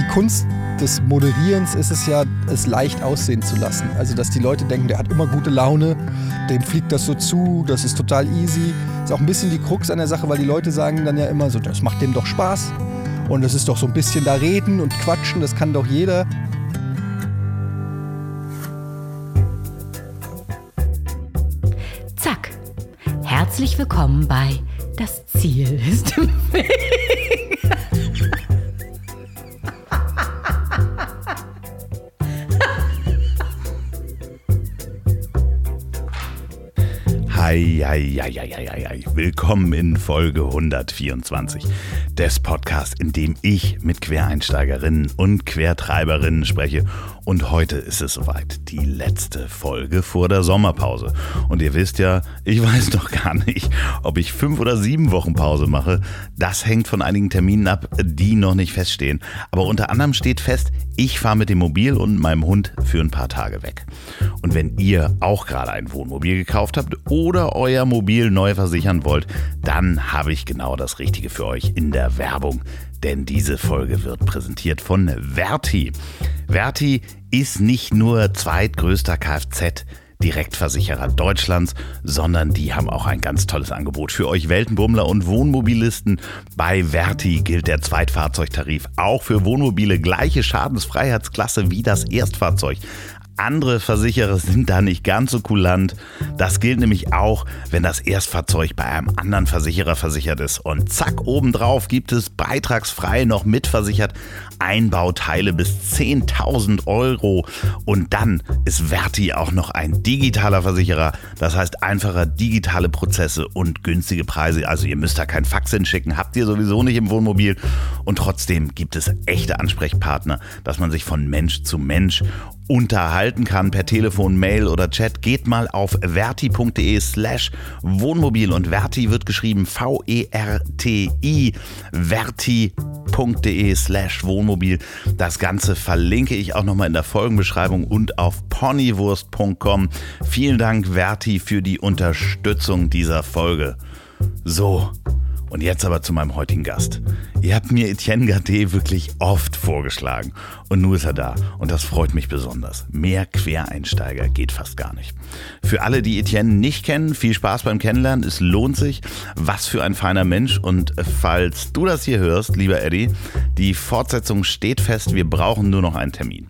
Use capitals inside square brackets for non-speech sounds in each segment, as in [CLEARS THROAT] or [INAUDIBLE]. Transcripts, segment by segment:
die Kunst des Moderierens ist es ja, es leicht aussehen zu lassen. Also, dass die Leute denken, der hat immer gute Laune, dem fliegt das so zu, das ist total easy. Ist auch ein bisschen die Krux an der Sache, weil die Leute sagen dann ja immer so, das macht dem doch Spaß. Und es ist doch so ein bisschen da reden und quatschen, das kann doch jeder. Zack. Herzlich willkommen bei Das Ziel ist im Weg. Hei. Willkommen in Folge 124 des Podcasts, in dem ich mit Quereinsteigerinnen und Quertreiberinnen spreche. Und heute ist es soweit, die letzte Folge vor der Sommerpause. Und ihr wisst ja, ich [LAUGHS] weiß noch gar nicht, ob ich fünf oder sieben Wochen Pause mache. Das hängt von einigen Terminen ab, die noch nicht feststehen. Aber unter anderem steht fest, ich fahre mit dem Mobil und meinem Hund für ein paar Tage weg. Und wenn ihr auch gerade ein Wohnmobil gekauft habt oder euer Mobil neu versichern wollt, dann habe ich genau das Richtige für euch in der Werbung. Denn diese Folge wird präsentiert von Verti. Verti ist nicht nur zweitgrößter Kfz. Direktversicherer Deutschlands, sondern die haben auch ein ganz tolles Angebot für euch Weltenbummler und Wohnmobilisten. Bei Verti gilt der Zweitfahrzeugtarif auch für Wohnmobile gleiche Schadensfreiheitsklasse wie das Erstfahrzeug. Andere Versicherer sind da nicht ganz so kulant. Das gilt nämlich auch, wenn das Erstfahrzeug bei einem anderen Versicherer versichert ist. Und zack, obendrauf gibt es beitragsfrei noch mitversichert Einbauteile bis 10.000 Euro. Und dann ist Verti auch noch ein digitaler Versicherer. Das heißt einfacher digitale Prozesse und günstige Preise. Also ihr müsst da kein Fax hinschicken, habt ihr sowieso nicht im Wohnmobil. Und trotzdem gibt es echte Ansprechpartner, dass man sich von Mensch zu Mensch unterhalten kann per Telefon, Mail oder Chat, geht mal auf verti.de slash Wohnmobil und Verti wird geschrieben V-E-R-T-I verti.de slash Wohnmobil. Das Ganze verlinke ich auch nochmal in der Folgenbeschreibung und auf ponywurst.com. Vielen Dank Verti für die Unterstützung dieser Folge. So, und jetzt aber zu meinem heutigen Gast. Ihr habt mir Etienne Gade wirklich oft vorgeschlagen. Und nun ist er da. Und das freut mich besonders. Mehr Quereinsteiger geht fast gar nicht. Für alle, die Etienne nicht kennen, viel Spaß beim Kennenlernen. Es lohnt sich. Was für ein feiner Mensch. Und falls du das hier hörst, lieber Eddie, die Fortsetzung steht fest. Wir brauchen nur noch einen Termin.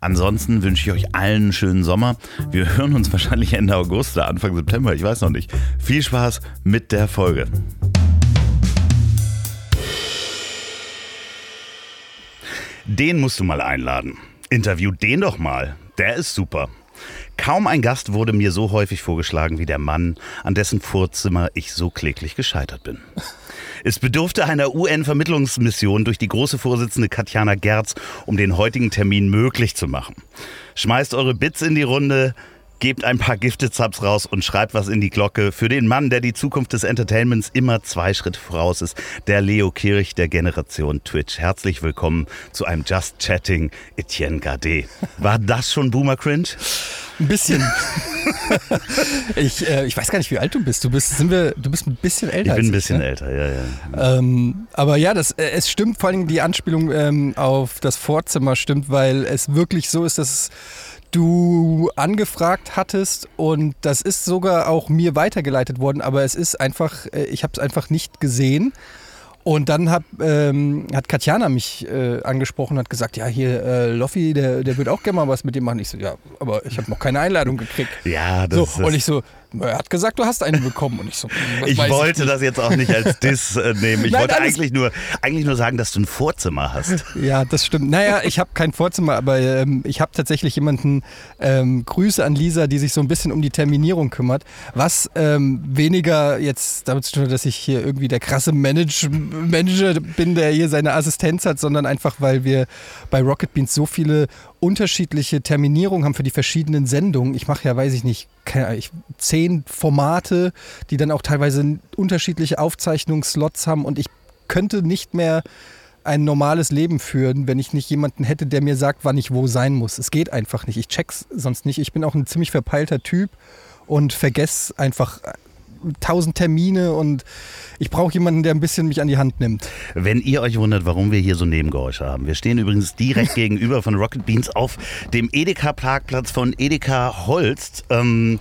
Ansonsten wünsche ich euch allen einen schönen Sommer. Wir hören uns wahrscheinlich Ende August oder Anfang September. Ich weiß noch nicht. Viel Spaß mit der Folge. Den musst du mal einladen. Interview den doch mal. Der ist super. Kaum ein Gast wurde mir so häufig vorgeschlagen wie der Mann, an dessen Vorzimmer ich so kläglich gescheitert bin. Es bedurfte einer UN-Vermittlungsmission durch die große Vorsitzende Katjana Gerz, um den heutigen Termin möglich zu machen. Schmeißt eure Bits in die Runde, gebt ein paar Gifted-Subs raus und schreibt was in die Glocke für den Mann, der die Zukunft des Entertainments immer zwei Schritte voraus ist, der Leo Kirch der Generation Twitch. Herzlich willkommen zu einem Just Chatting Etienne Gade. War das schon Boomer Cringe? Ein bisschen. [LAUGHS] ich, äh, ich weiß gar nicht, wie alt du bist. Du bist, sind wir, du bist ein bisschen älter. Ich bin ein bisschen ne? älter, ja, ja. Ähm, aber ja, das, äh, es stimmt, vor allem die Anspielung ähm, auf das Vorzimmer stimmt, weil es wirklich so ist, dass du angefragt hattest und das ist sogar auch mir weitergeleitet worden, aber es ist einfach, äh, ich habe es einfach nicht gesehen. Und dann hab, ähm, hat Katjana mich äh, angesprochen und hat gesagt, ja, hier, äh, Loffi, der, der würde auch gerne mal was mit dir machen. Ich so, ja, aber ich habe noch keine Einladung gekriegt. Ja, das so, ist. Und ich so, er hat gesagt, du hast eine bekommen. Und ich so, was ich wollte nicht. das jetzt auch nicht als Diss äh, nehmen. Ich Nein, wollte eigentlich nur, eigentlich nur sagen, dass du ein Vorzimmer hast. Ja, das stimmt. Naja, ich habe kein Vorzimmer, aber ähm, ich habe tatsächlich jemanden, ähm, Grüße an Lisa, die sich so ein bisschen um die Terminierung kümmert. Was ähm, weniger jetzt damit zu tun hat, dass ich hier irgendwie der krasse Manage Manager bin, der hier seine Assistenz hat, sondern einfach, weil wir bei Rocket Beans so viele unterschiedliche Terminierungen haben für die verschiedenen Sendungen. Ich mache ja, weiß ich nicht, zehn Formate, die dann auch teilweise unterschiedliche Aufzeichnungsslots haben und ich könnte nicht mehr ein normales Leben führen, wenn ich nicht jemanden hätte, der mir sagt, wann ich wo sein muss. Es geht einfach nicht. Ich check's sonst nicht. Ich bin auch ein ziemlich verpeilter Typ und vergesse einfach tausend Termine und ich brauche jemanden, der ein bisschen mich an die Hand nimmt. Wenn ihr euch wundert, warum wir hier so Nebengeräusche haben. Wir stehen übrigens direkt [LAUGHS] gegenüber von Rocket Beans auf dem Edeka-Parkplatz von Edeka Holst. Ähm,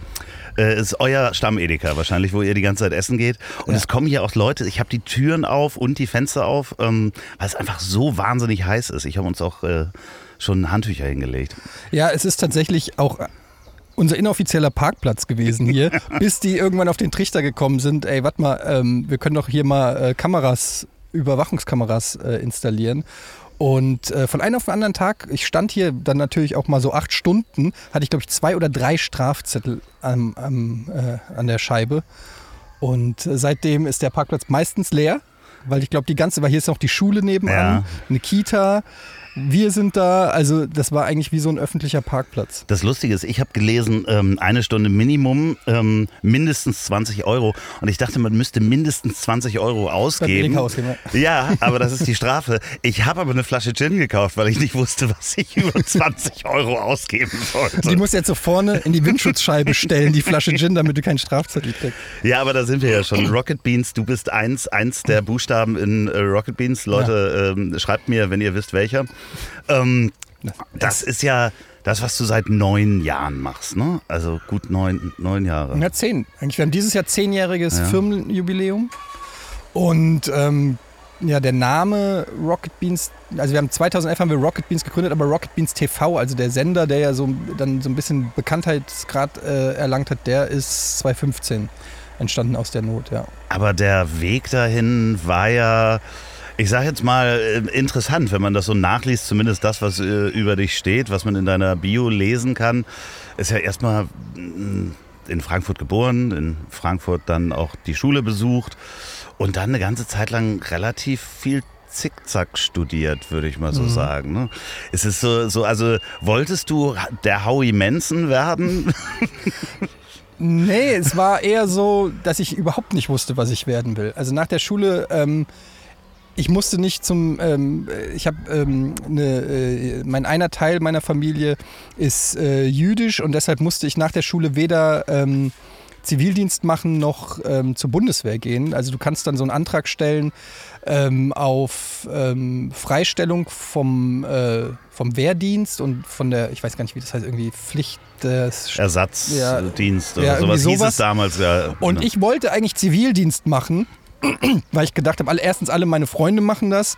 äh, ist euer Stamm-Edeka wahrscheinlich, wo ihr die ganze Zeit essen geht. Und Ja. es kommen hier auch Leute, ich habe die Türen auf und die Fenster auf, ähm, weil es einfach so wahnsinnig heiß ist. Ich habe uns auch äh, schon Handtücher hingelegt. Ja, es ist tatsächlich auch unser inoffizieller Parkplatz gewesen hier, [LAUGHS] bis die irgendwann auf den Trichter gekommen sind. Ey, warte mal, ähm, wir können doch hier mal äh, Kameras, Überwachungskameras äh, installieren. Und äh, von einem auf den anderen Tag, ich stand hier dann natürlich auch mal so acht Stunden, hatte ich glaube ich zwei oder drei Strafzettel am, am, äh, an der Scheibe. Und äh, seitdem ist der Parkplatz meistens leer, weil ich glaube, die ganze, weil hier ist auch die Schule nebenan, Ja. eine Kita. Wir sind da, also das war eigentlich wie so ein öffentlicher Parkplatz. Das Lustige ist, ich habe gelesen, ähm, eine Stunde Minimum, ähm, mindestens 20 Euro. Und ich dachte, man müsste mindestens 20 Euro ausgeben. Ausgeben, Ja, aber das ist die Strafe. Ich habe aber eine Flasche Gin gekauft, weil ich nicht wusste, was ich [LAUGHS] über 20 Euro ausgeben sollte. Die musst du jetzt so vorne in die Windschutzscheibe stellen, die Flasche Gin, damit du keinen Strafzettel kriegst. Ja, aber da sind wir ja schon. Rocket Beans, du bist eins, eins der Buchstaben in äh, Rocket Beans. Leute, ähm, schreibt mir, wenn ihr wisst, welcher. Ähm, das ist ja das, was du seit neun Jahren machst, ne? Also gut neun, neun Jahre. Ja, zehn. Eigentlich, wir haben dieses Jahr zehnjähriges Firmenjubiläum. Und ähm, ja, der Name Rocket Beans, also wir haben 2011 haben wir Rocket Beans gegründet, aber Rocket Beans TV, also der Sender, der ja so dann so ein bisschen Bekanntheitsgrad äh, erlangt hat, der ist 2015 entstanden aus der Not, ja. Aber der Weg dahin war ja, ich sag jetzt mal, äh, interessant, wenn man das so nachliest, zumindest das, was äh, über dich steht, was man in deiner Bio lesen kann, ist ja erstmal mm, in Frankfurt geboren, in Frankfurt dann auch die Schule besucht und dann eine ganze Zeit lang relativ viel Zickzack studiert, würde ich mal so sagen. Ne? Es ist so, so, also wolltest du der Howie Manson werden? Nee, es war eher so, dass ich überhaupt nicht wusste, was ich werden will. Also nach der Schule, ähm, ich musste nicht zum, ähm, ich habe ähm, eine, äh, mein einer Teil meiner Familie ist äh, jüdisch und deshalb musste ich nach der Schule weder ähm, Zivildienst machen noch ähm, zur Bundeswehr gehen. Also du kannst dann so einen Antrag stellen ähm, auf ähm, Freistellung vom, äh, vom Wehrdienst und von der, ich weiß gar nicht, wie das heißt, irgendwie Pflicht Ersatzdienst Ja, oder sowas irgendwie hieß sowas. es damals ja. Und ich wollte eigentlich Zivildienst machen, weil ich gedacht habe, alle, erstens alle meine Freunde machen das.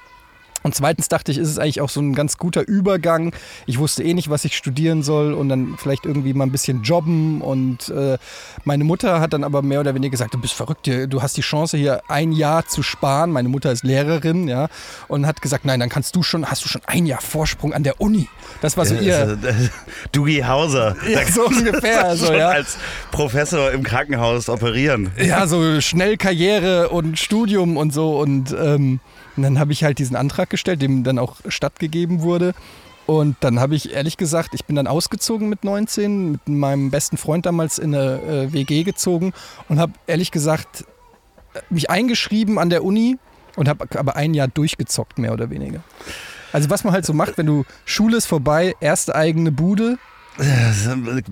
Und zweitens dachte ich, ist es eigentlich auch so ein ganz guter Übergang. Ich wusste eh nicht, was ich studieren soll und dann vielleicht irgendwie mal ein bisschen jobben. Und äh, meine Mutter hat dann aber mehr oder weniger gesagt, du bist verrückt, du hast die Chance hier ein Jahr zu sparen. Meine Mutter ist Lehrerin, ja, und hat gesagt, nein, dann kannst du schon, hast du schon ein Jahr Vorsprung an der Uni. Das war so ihr. Äh, [LAUGHS] Dougie Hauser. [LAUGHS] Ja, so ungefähr, [LAUGHS] so, schon ja. als Professor im Krankenhaus operieren. ja, so schnell Karriere und Studium und so. Und, ähm, und dann habe ich halt diesen Antrag gestellt, dem dann auch stattgegeben wurde. Und dann habe ich ehrlich gesagt, ich bin dann ausgezogen mit 19, mit meinem besten Freund damals in eine äh, WG gezogen und habe ehrlich gesagt äh, mich eingeschrieben an der Uni und habe aber ein Jahr durchgezockt, mehr oder weniger. Also was man halt so macht, wenn du Schule ist vorbei, erste eigene Bude.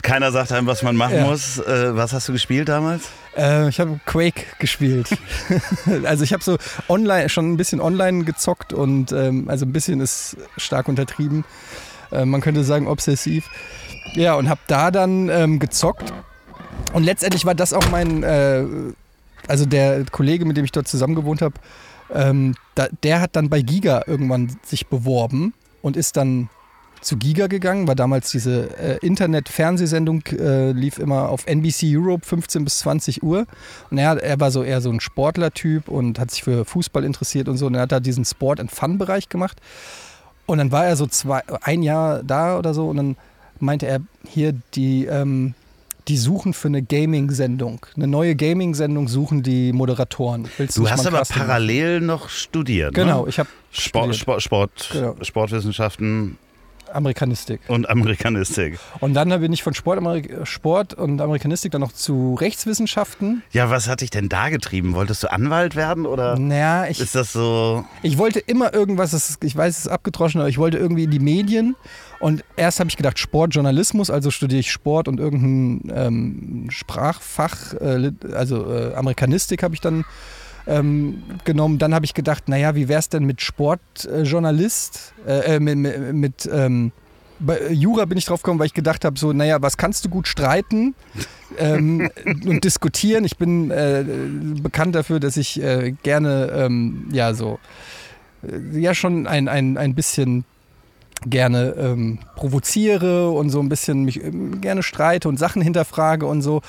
Keiner sagt einem, was man machen Ja. muss. Äh, was hast du gespielt damals? Äh, ich habe Quake gespielt. [LAUGHS] also ich habe so online schon ein bisschen online gezockt und ähm, also ein bisschen ist stark untertrieben. Äh, man könnte sagen obsessiv. Ja, und habe da dann ähm, gezockt. Und letztendlich war das auch mein, äh, also der Kollege, mit dem ich dort zusammen gewohnt habe, ähm, da, der hat dann bei Giga irgendwann sich beworben und ist dann zu Giga gegangen, war damals diese äh, Internet-Fernsehsendung, äh, lief immer auf NBC Europe 15 bis 20 Uhr. Und er, er war so eher so ein Sportler-Typ und hat sich für Fußball interessiert und so. Und er hat da diesen Sport- and Fun-Bereich gemacht. Und dann war er so zwei, ein Jahr da oder so und dann meinte er, hier die, ähm, die suchen für eine Gaming-Sendung. Eine neue Gaming-Sendung suchen die Moderatoren. Willst Du hast aber Casting machen? parallel noch studiert. Genau, Ne? ich habe Sport, Sport, Sport, Genau. Sportwissenschaften. Amerikanistik. Und Amerikanistik. Und dann bin ich von Sport, Amerik Sport und Amerikanistik dann noch zu Rechtswissenschaften. Ja, was hat dich denn da getrieben? Wolltest du Anwalt werden oder Naja, ich, ist das so? ich wollte immer irgendwas, ich weiß, es ist abgetroschen, aber ich wollte irgendwie in die Medien. Und erst habe ich gedacht Sportjournalismus, also studiere ich Sport und irgendein ähm, Sprachfach, äh, also äh, Amerikanistik habe ich dann ähm, genommen. Dann habe ich gedacht, naja, wie wäre es denn mit Sportjournalist, äh, äh, mit, mit, mit ähm, bei Jura bin ich drauf gekommen, weil ich gedacht habe, so, naja, was kannst du gut streiten ähm, [LAUGHS] und diskutieren? Ich bin äh, bekannt dafür, dass ich äh, gerne, ähm, ja, so, äh, ja, schon ein, ein, ein bisschen gerne ähm, provoziere und so ein bisschen mich ähm, gerne streite und Sachen hinterfrage und so.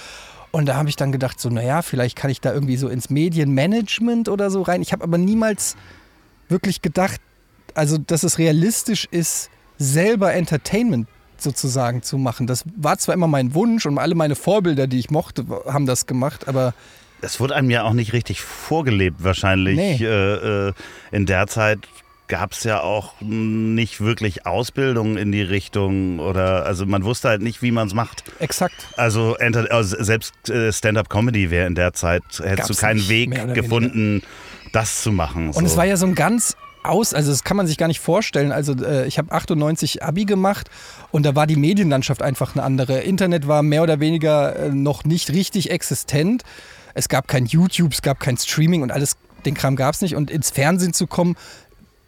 Und da habe ich dann gedacht, so, naja, vielleicht kann ich da irgendwie so ins Medienmanagement oder so rein. Ich habe aber niemals wirklich gedacht, also dass es realistisch ist, selber Entertainment sozusagen zu machen. Das war zwar immer mein Wunsch und alle meine Vorbilder, die ich mochte, haben das gemacht, aber Es wurde einem ja auch nicht richtig vorgelebt wahrscheinlich. Nee. Äh, äh, in der Zeit gab es ja auch nicht wirklich Ausbildung in die Richtung oder also man wusste halt nicht, wie man es macht. exakt. Also, also selbst äh, Stand-up-Comedy wäre in der Zeit, hättest du keinen Weg gefunden, das zu machen. Und es war ja so ein ganz aus, also das kann man sich gar nicht vorstellen. Also äh, ich habe 98 Abi gemacht und da war die Medienlandschaft einfach eine andere. Internet war mehr oder weniger äh, noch nicht richtig existent. Es gab kein YouTube, es gab kein Streaming und alles, den Kram gab es nicht. Und ins Fernsehen zu kommen,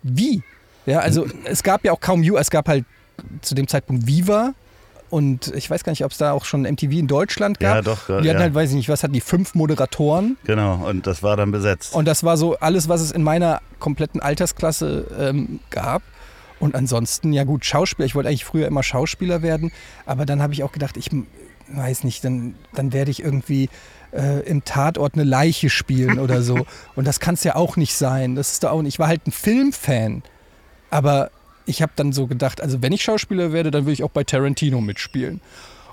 wie? Ja, also es gab ja auch kaum You, es gab halt zu dem Zeitpunkt Viva. Und ich weiß gar nicht, ob es da auch schon MTV in Deutschland gab. Ja, doch, Die hatten ja. halt, weiß ich nicht, was hatten die, fünf Moderatoren. Genau, und das war dann besetzt. Und das war so alles, was es in meiner kompletten Altersklasse ähm, gab. Und ansonsten, ja gut, Schauspieler. Ich wollte eigentlich früher immer Schauspieler werden. Aber dann habe ich auch gedacht, ich weiß nicht, dann, dann werde ich irgendwie äh, im Tatort eine Leiche spielen oder so. [LAUGHS] Und das kann es ja auch nicht sein. Das ist doch auch nicht. Ich war halt ein Filmfan. Aber ich habe dann so gedacht, also wenn ich Schauspieler werde, dann will ich auch bei Tarantino mitspielen.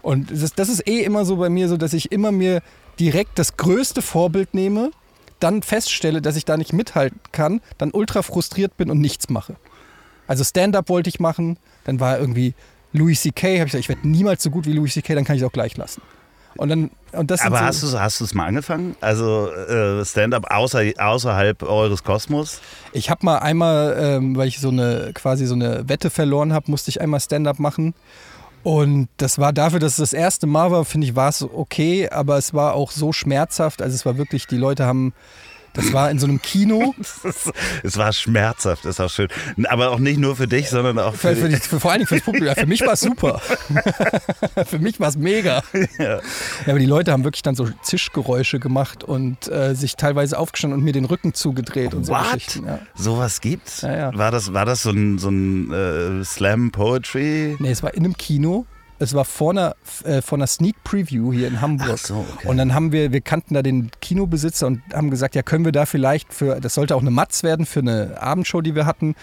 Und das ist, das ist eh immer so bei mir so, dass ich immer mir direkt das größte Vorbild nehme, dann feststelle, dass ich da nicht mithalten kann, dann ultra frustriert bin und nichts mache. Also Stand-up wollte ich machen, dann war irgendwie Louis C.K., habe ich gesagt, ich werde niemals so gut wie Louis C.K., dann kann ich es auch gleich lassen. Und dann, Aber so, hast du hast es mal angefangen? Also äh, Stand-up außer, außerhalb eures Kosmos? Ich habe mal einmal, ähm, weil ich so eine quasi so eine Wette verloren habe, musste ich einmal Stand-up machen. Und das war dafür, dass es das erste Mal war, finde ich, war es okay, aber es war auch so schmerzhaft. Also es war wirklich, die Leute haben, das war in so einem Kino. [LAUGHS] Es war schmerzhaft, ist auch schön. Aber auch nicht nur für dich, sondern auch für, Für, für, die, für vor allen Dingen fürs Publikum. Ja, für mich war es super. [LAUGHS] [LAUGHS] für mich war es mega. Ja. aber die Leute haben wirklich dann so Zischgeräusche gemacht und äh, sich teilweise aufgestanden und mir den Rücken zugedreht und so What? Geschichten. Ja. Sowas gibt's? Ja, ja. War das, war das so ein, so ein äh, Slam Poetry? Nee, es war in einem Kino. Es war vor einer, äh, vor einer Sneak Preview hier in Hamburg. So, okay. Und dann haben wir, wir kannten da den Kinobesitzer und haben gesagt, ja, können wir da vielleicht für, das sollte auch eine Matz werden für eine Abendshow, die wir hatten.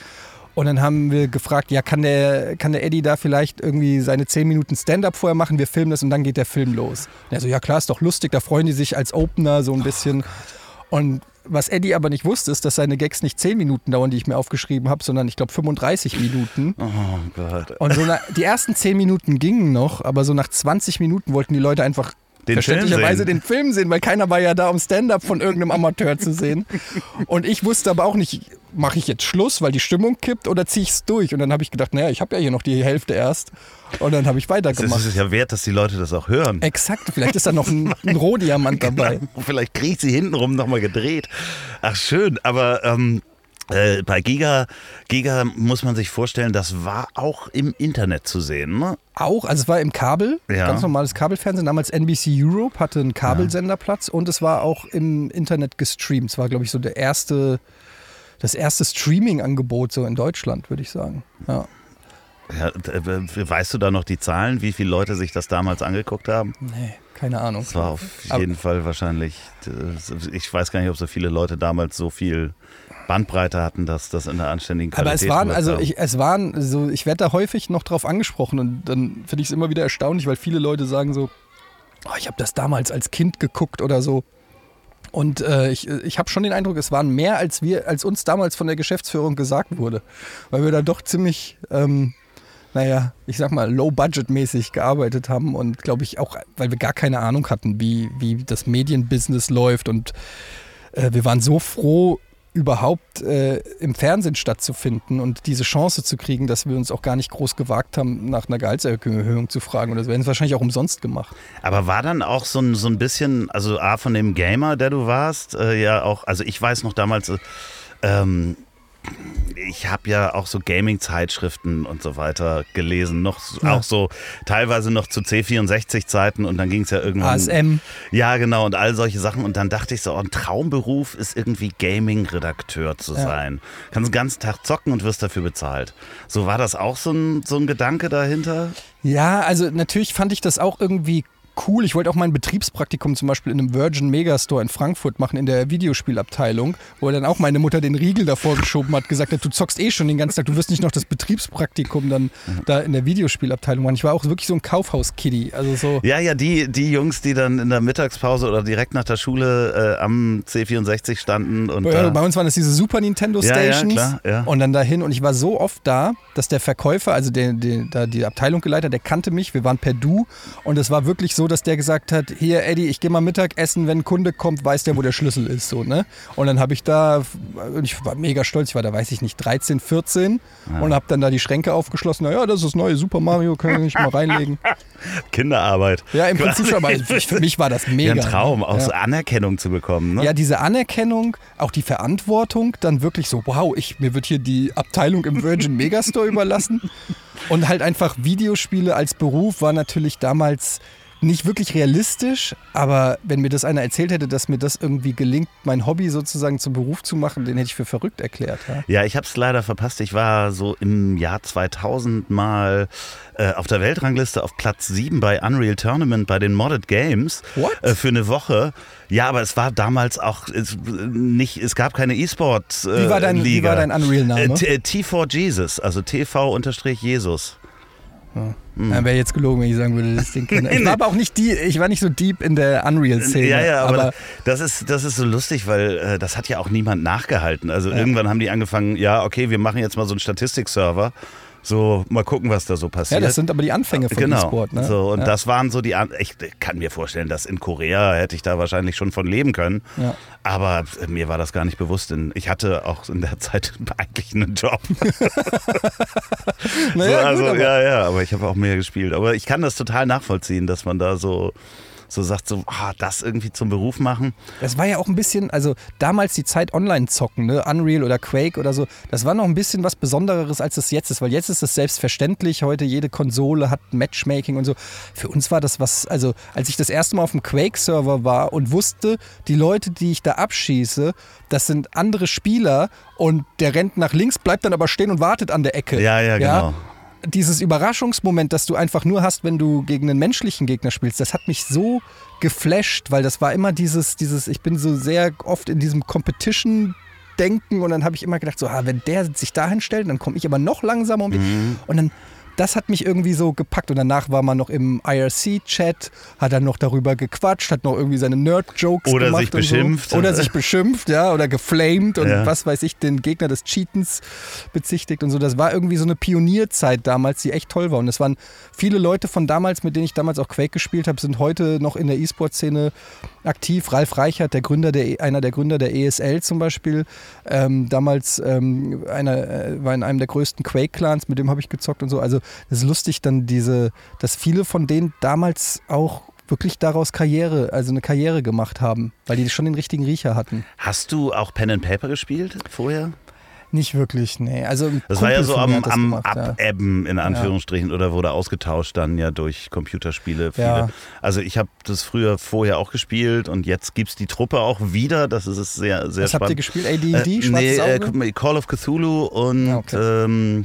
Und dann haben wir gefragt, ja, kann der, kann der Eddie da vielleicht irgendwie seine 10 Minuten Stand-up vorher machen? Wir filmen das und dann geht der Film los. Und er so, ja klar, ist doch lustig, da freuen die sich als Opener so ein bisschen. und was Eddie aber nicht wusste, ist, dass seine Gags nicht 10 Minuten dauern, die ich mir aufgeschrieben habe, sondern ich glaube 35 Minuten. Oh Gott. Und so nach, die ersten 10 Minuten gingen noch, aber so nach 20 Minuten wollten die Leute einfach Den verständlicherweise den Film sehen, weil keiner war ja da, um Stand-up von irgendeinem Amateur zu sehen. Und ich wusste aber auch nicht, mache ich jetzt Schluss, weil die Stimmung kippt oder ziehe ich es durch? Und dann habe ich gedacht, naja, ich habe ja hier noch die Hälfte erst. Und dann habe ich Es weitergemacht. ist ja wert, dass die Leute das auch hören. Exakt, vielleicht ist da noch ein, [LAUGHS] ein Rohdiamant dabei. Vielleicht kriegt sie hintenrum nochmal gedreht. Ach schön, aber ähm, äh, bei Giga, Giga muss man sich vorstellen, das war auch im Internet zu sehen. Ne? Auch, also es war im Kabel, Ja. ganz normales Kabelfernsehen. Damals NBC Europe hatte einen Kabelsenderplatz und es war auch im Internet gestreamt. Es war, glaube ich, so der erste, das erste Streaming-Angebot so in Deutschland, würde ich sagen. Ja. Ja, weißt du da noch die Zahlen, wie viele Leute sich das damals angeguckt haben? Nee, keine Ahnung. Das war auf Aber- jeden Fall wahrscheinlich, ich weiß gar nicht, ob so viele Leute damals so viel Bandbreite hatten, dass das in der anständigen Aber Qualität es waren, also ich, es waren so, ich werde da häufig noch drauf angesprochen und dann finde ich es immer wieder erstaunlich, weil viele Leute sagen so, oh, ich habe das damals als Kind geguckt oder so. Und äh, ich, ich habe schon den Eindruck, es waren mehr, als wir, als uns damals von der Geschäftsführung gesagt wurde. Weil wir da doch ziemlich ähm, naja, ich sag mal, low-budget-mäßig gearbeitet haben und glaube ich auch, weil wir gar keine Ahnung hatten, wie, wie das Medienbusiness läuft und äh, wir waren so froh, überhaupt äh, im Fernsehen stattzufinden und diese Chance zu kriegen, dass wir uns auch gar nicht groß gewagt haben, nach einer Gehaltserhöhung zu fragen. Oder wir hätten es wahrscheinlich auch umsonst gemacht. Aber war dann auch so ein, so ein bisschen, also A, von dem Gamer, der du warst, äh, ja auch, also ich weiß noch damals, äh, ähm, ich habe ja auch so Gaming-Zeitschriften und so weiter gelesen, noch ja. auch so teilweise noch zu C64-Zeiten und dann ging es ja irgendwann. ASM. Ja, genau, und all solche Sachen. Und dann dachte ich so, ein Traumberuf ist irgendwie Gaming-Redakteur zu ja. sein. Kannst den ganzen Tag zocken und wirst dafür bezahlt. So war das auch so ein, so ein Gedanke dahinter? Ja, also natürlich fand ich das auch irgendwie cool. Ich wollte auch mein Betriebspraktikum zum Beispiel in einem Virgin Megastore in Frankfurt machen, in der Videospielabteilung, wo dann auch meine Mutter den Riegel davor geschoben hat, gesagt hat, du zockst eh schon den ganzen Tag, du wirst nicht noch das Betriebspraktikum dann mhm. da in der Videospielabteilung machen. Ich war auch wirklich so ein Kaufhaus-Kiddie. Also so ja, ja, die, die Jungs, die dann in der Mittagspause oder direkt nach der Schule äh, am C64 standen. Und ja, bei uns waren das diese Super Nintendo Stations. Ja, klar, und dann dahin. Und ich war so oft da, dass der Verkäufer, also der, der, der die Abteilung geleitet, der kannte mich, wir waren per Du. Und es war wirklich so, dass der gesagt hat, hier Eddie, ich gehe mal Mittagessen, wenn ein Kunde kommt, weiß der, wo der Schlüssel ist. So, ne? Und dann habe ich da, ich war mega stolz, ich war da, weiß ich nicht, 13, 14 ja. und habe dann da die Schränke aufgeschlossen. Naja, das ist das neue Super Mario, kann ich nicht mal reinlegen. [LAUGHS] Kinderarbeit. Ja, im Prinzip schon, aber [LAUGHS] für mich war das mega. Ja, ein Traum, auch ja. so Anerkennung zu bekommen. Ne? Ja, diese Anerkennung, auch die Verantwortung, dann wirklich so, wow, ich, mir wird hier die Abteilung im Virgin Megastore [LAUGHS] überlassen. Und halt einfach Videospiele als Beruf war natürlich damals nicht wirklich realistisch, aber wenn mir das einer erzählt hätte, dass mir das irgendwie gelingt, mein Hobby sozusagen zum Beruf zu machen, den hätte ich für verrückt erklärt. Ja, ja ich habe es leider verpasst. Ich war so im Jahr 2000 mal äh, auf der Weltrangliste auf Platz 7 bei Unreal Tournament bei den Modded Games äh, für eine Woche. Ja, aber es war damals auch es, nicht, es gab keine E-Sport. Äh, wie, war dein, wie war dein Unreal-Name? Äh, T4 Jesus, also TV-Jesus. Ja. Mhm. Wäre jetzt gelogen, wenn ich sagen würde, das Ding kenne. Ich war [LAUGHS] aber auch nicht die, ich war nicht so deep in der Unreal-Szene. Ja, ja, aber, aber, das, ist, das ist so lustig, weil äh, das hat ja auch niemand nachgehalten. Also ja. irgendwann haben die angefangen, ja, okay, wir machen jetzt mal so einen Statistikserver. So, mal gucken, was da so passiert. Ja, das sind aber die Anfänge von genau. E-Sport. Ne? So, und ja. das waren so die. An ich kann mir vorstellen, dass in Korea hätte ich da wahrscheinlich schon von leben können. Ja. Aber mir war das gar nicht bewusst. Ich hatte auch in der [LAUGHS] Zeit eigentlich einen Job. [LAUGHS] [LAUGHS] naja, so, also, gut, ja, ja, aber ich habe auch mehr gespielt. Aber ich kann das total nachvollziehen, dass man da so so sagt, so, ah, das irgendwie zum Beruf machen. Das war ja auch ein bisschen, also damals die Zeit online zocken, ne? Unreal oder Quake oder so, das war noch ein bisschen was Besondereres, als es jetzt ist, weil jetzt ist es selbstverständlich, heute jede Konsole hat Matchmaking und so. Für uns war das was, also als ich das erste Mal auf dem Quake-Server war und wusste, die Leute, die ich da abschieße, das sind andere Spieler und der rennt nach links, bleibt dann aber stehen und wartet an der Ecke. Ja, ja, genau. Dieses Überraschungsmoment, das du einfach nur hast, wenn du gegen einen menschlichen Gegner spielst, das hat mich so geflasht, weil das war immer dieses, dieses, ich bin so sehr oft in diesem Competition denken und dann habe ich immer gedacht, so, ah, wenn der sich dahin stellt, dann komme ich aber noch langsamer um mhm. und dann das hat mich irgendwie so gepackt. Und danach war man noch im IRC-Chat, hat dann noch darüber gequatscht, hat noch irgendwie seine Nerd-Jokes gemacht. Oder sich beschimpft. So. Oder sich beschimpft, ja, oder geflamed und ja. was weiß ich, den Gegner des Cheatens bezichtigt und so. Das war irgendwie so eine Pionierzeit damals, die echt toll war. Und es waren viele Leute von damals, mit denen ich damals auch Quake gespielt habe, sind heute noch in der E-Sport-Szene aktiv. Ralf Reichert, der Gründer der, einer der Gründer der ESL zum Beispiel, ähm, damals ähm, einer, äh, war in einem der größten Quake-Clans, mit dem habe ich gezockt und so. Also es ist lustig dann diese, dass viele von denen damals auch wirklich daraus Karriere, also eine Karriere gemacht haben, weil die schon den richtigen Riecher hatten. Hast du auch Pen and Paper gespielt vorher? Nicht wirklich, nee. Also das war ja so am, am Abebben in Anführungsstrichen ja. oder wurde ausgetauscht dann ja durch Computerspiele. Viele. Ja. Also ich habe das früher vorher auch gespielt und jetzt gibt es die Truppe auch wieder. Das ist sehr, sehr Was spannend. habt ihr gespielt? AD&D? Äh, nee, äh, Call of Cthulhu und ah, okay. ähm,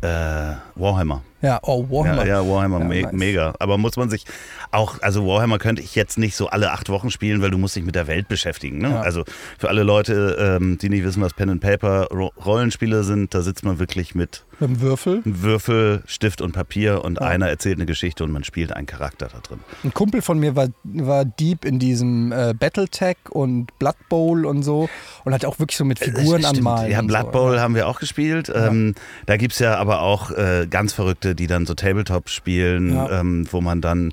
äh, Warhammer. Ja, oh, Warhammer. Ja, ja Warhammer, Ja, me nice. mega. Aber muss man sich auch, also Warhammer könnte ich jetzt nicht so alle acht Wochen spielen, weil du musst dich mit der Welt beschäftigen. Ne? Ja. Also für alle Leute, ähm, die nicht wissen, was Pen and Paper Ro Rollenspiele sind, da sitzt man wirklich mit dem Würfel. Würfel, Stift und Papier und Ja. einer erzählt eine Geschichte und man spielt einen Charakter da drin. Ein Kumpel von mir war, war deep in diesem äh, Battletech und Blood Bowl und so und hat auch wirklich so mit Figuren Äh, anmalen. Ja, Blood so. Bowl haben wir auch gespielt. Ähm, da gibt es ja aber auch äh, ganz Verrückte, die dann so Tabletop spielen, Ja. ähm, wo man dann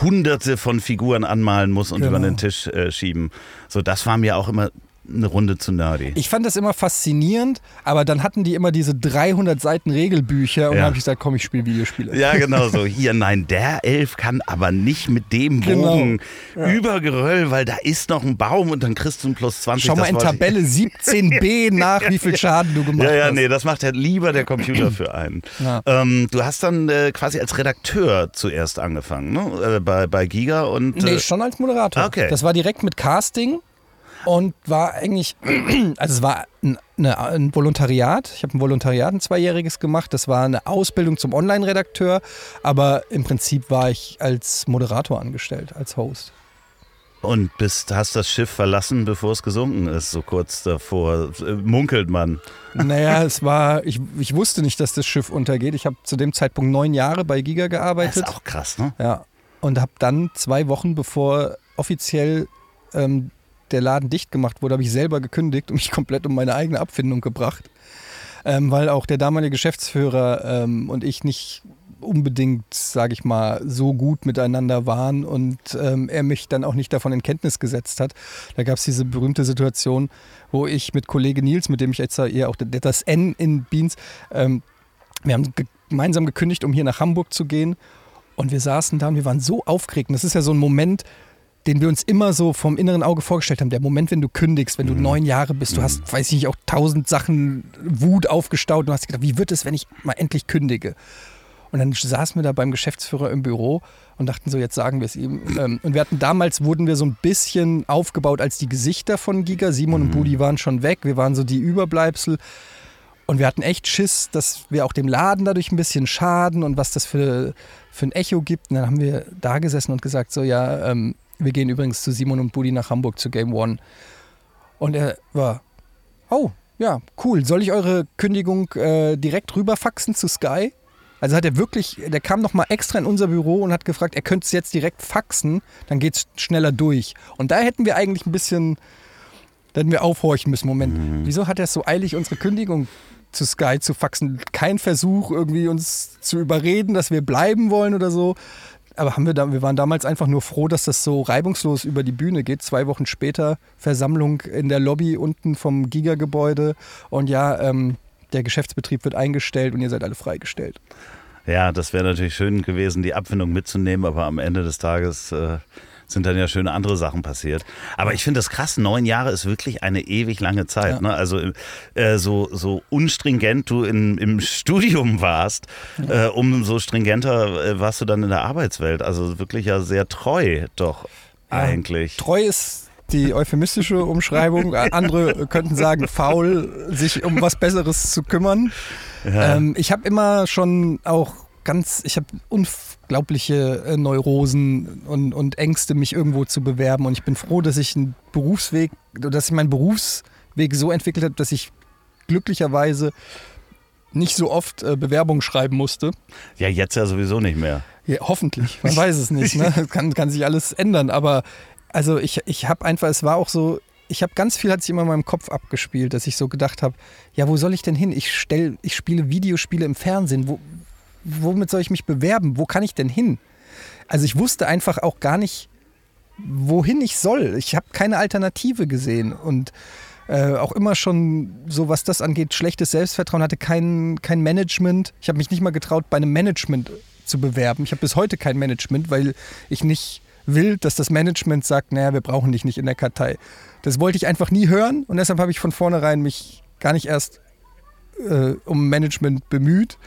hunderte von Figuren anmalen muss und Genau. über den Tisch äh, schieben. So, das war mir auch immer eine Runde zu nerdy. Ich fand das immer faszinierend, aber dann hatten die immer diese 300 Seiten Regelbücher und Ja. dann habe ich gesagt, komm, ich spiele Videospiele. Ja, genau so. [LAUGHS] Hier, nein, der Elf kann aber nicht mit dem Genau. Bogen über Geröll, weil da ist noch ein Baum und dann kriegst du ein plus 20. Schau mal in Tabelle 17b [LAUGHS] nach, wie viel Schaden du gemacht Ja, ja, hast. nee, das macht ja lieber der Computer für einen. Ja. Ähm, du hast dann äh, quasi als Redakteur zuerst angefangen, ne? Äh, bei, bei Giga und. Nee, äh, schon als Moderator. Okay. Das war direkt mit Casting und war eigentlich, [CLEARS THROAT] also es war ein, eine, ein Volontariat. Ich habe ein Volontariat, ein zweijähriges gemacht. Das war eine Ausbildung zum Online-Redakteur, aber im Prinzip war ich als Moderator angestellt, als Host. und bist, hast das Schiff verlassen, bevor es gesunken ist, so kurz davor. Äh, munkelt man. Naja, es war, ich, ich wusste nicht, dass das Schiff untergeht. Ich habe zu dem Zeitpunkt neun Jahre bei Giga Das gearbeitet. ist auch krass, ne? Ja. Und habe dann zwei Wochen bevor offiziell ähm, der Laden dicht gemacht wurde, habe ich selber gekündigt und mich [LAUGHS] komplett um meine eigene Abfindung gebracht. Ähm, weil auch der damalige Geschäftsführer ähm, und ich nicht unbedingt, sage ich mal, so gut miteinander waren und ähm, er mich dann auch nicht davon in Kenntnis gesetzt hat. Da gab es diese berühmte Situation, wo ich mit Kollege Nils, mit dem ich jetzt eher auch das N in Beans, ähm, wir haben ge gemeinsam gekündigt, um hier nach Hamburg zu gehen und wir saßen da und wir waren so aufgeregt. Und das ist ja so ein Moment, den wir uns immer so vom inneren Auge vorgestellt haben. Der Moment, wenn du kündigst, wenn du neun Jahre bist, du hast, weiß ich nicht, auch tausend Sachen Wut aufgestaut und hast gedacht, wie wird es, wenn ich mal endlich kündige? Und dann saßen wir da beim Geschäftsführer im Büro und dachten so, jetzt sagen wir es ihm. Ähm, Und wir hatten damals, wurden wir so ein bisschen aufgebaut als die Gesichter von Giga. Simon und Budi waren schon weg, wir waren so die Überbleibsel. Und wir hatten echt Schiss, dass wir auch dem Laden dadurch ein bisschen schaden und was das für, für ein Echo gibt. Und dann haben wir da gesessen und gesagt, so ja, ähm, wir gehen übrigens zu Simon und Budi nach Hamburg zu Game One. Und er war, oh, ja, cool. Soll ich eure Kündigung äh, direkt rüberfaxen zu Sky? Also hat er wirklich, der kam nochmal extra in unser Büro und hat gefragt, er könnte es jetzt direkt faxen, dann geht es schneller durch. Und da hätten wir eigentlich ein bisschen, da hätten wir aufhorchen müssen. Moment, wieso hat er es so eilig, unsere Kündigung zu Sky zu faxen? Kein Versuch, irgendwie uns zu überreden, dass wir bleiben wollen oder so. Aber haben wir, da, wir waren damals einfach nur froh, dass das so reibungslos über die Bühne geht. Zwei Wochen später Versammlung in der Lobby unten vom Giga-Gebäude. Und ja, ähm, der Geschäftsbetrieb wird eingestellt und ihr seid alle freigestellt. Ja, das wäre natürlich schön gewesen, die Abfindung mitzunehmen, aber am Ende des Tages äh, sind dann ja schöne andere Sachen passiert. Aber ich finde das krass, neun Jahre ist wirklich eine ewig lange Zeit. Ja. Ne? Also äh, so, so unstringent du in, im Studium warst, äh, umso stringenter äh, warst du dann in der Arbeitswelt. Also wirklich ja sehr treu doch eigentlich. Treu ist die euphemistische Umschreibung. Andere könnten sagen, faul, sich um was Besseres zu kümmern. Ja. Ähm, ich habe immer schon auch ganz, ich habe unglaubliche äh, Neurosen und, und Ängste, mich irgendwo zu bewerben. Und ich bin froh, dass ich einen Berufsweg, dass ich meinen Berufsweg so entwickelt habe, dass ich glücklicherweise nicht so oft äh, Bewerbungen schreiben musste. ja, jetzt ja sowieso nicht mehr. Ja, hoffentlich. Man weiß es nicht. Ne? [LAUGHS] Kann, kann sich alles ändern. Aber also ich, ich habe einfach, es war auch so, ich habe ganz viel hat sich immer in meinem Kopf abgespielt, dass ich so gedacht habe, ja, wo soll ich denn hin? Ich stell, ich spiele Videospiele im Fernsehen. Wo, womit soll ich mich bewerben? Wo kann ich denn hin? Also ich wusste einfach auch gar nicht, wohin ich soll. Ich habe keine Alternative gesehen und äh, auch immer schon so, was das angeht, schlechtes Selbstvertrauen, hatte kein, kein Management. Ich habe mich nicht mal getraut, bei einem Management zu bewerben. Ich habe bis heute kein Management, weil ich nicht will, dass das Management sagt, naja, wir brauchen dich nicht in der Kartei. Das wollte ich einfach nie hören und deshalb habe ich von vornherein mich gar nicht erst äh, um Management bemüht.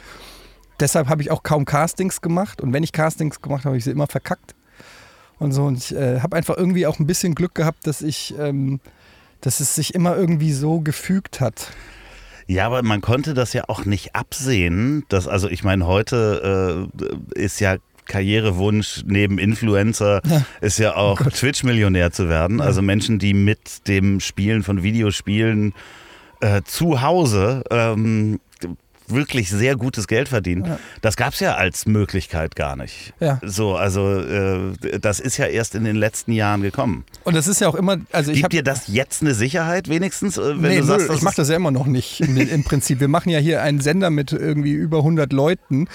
Deshalb habe ich auch kaum Castings gemacht und wenn ich Castings gemacht habe, habe ich sie immer verkackt und so. Und ich äh, habe einfach irgendwie auch ein bisschen Glück gehabt, dass ich, ähm, dass es sich immer irgendwie so gefügt hat. Ja, aber man konnte das ja auch nicht absehen. Dass, also ich meine, heute äh, ist ja Karrierewunsch neben Influencer ja. ist ja auch oh Twitch-Millionär zu werden. Ja. Also Menschen, die mit dem Spielen von Videospielen äh, zu Hause ähm, wirklich sehr gutes Geld verdienen. Ja. Das gab es ja als Möglichkeit gar nicht. Ja. So, also äh, das ist ja erst in den letzten Jahren gekommen. Und das ist ja auch immer, also ich Gibt dir das jetzt eine Sicherheit wenigstens, äh, wenn nee, du sagst, ich mache das ja immer noch nicht im Prinzip. Wir machen ja hier einen Sender mit irgendwie über 100 Leuten,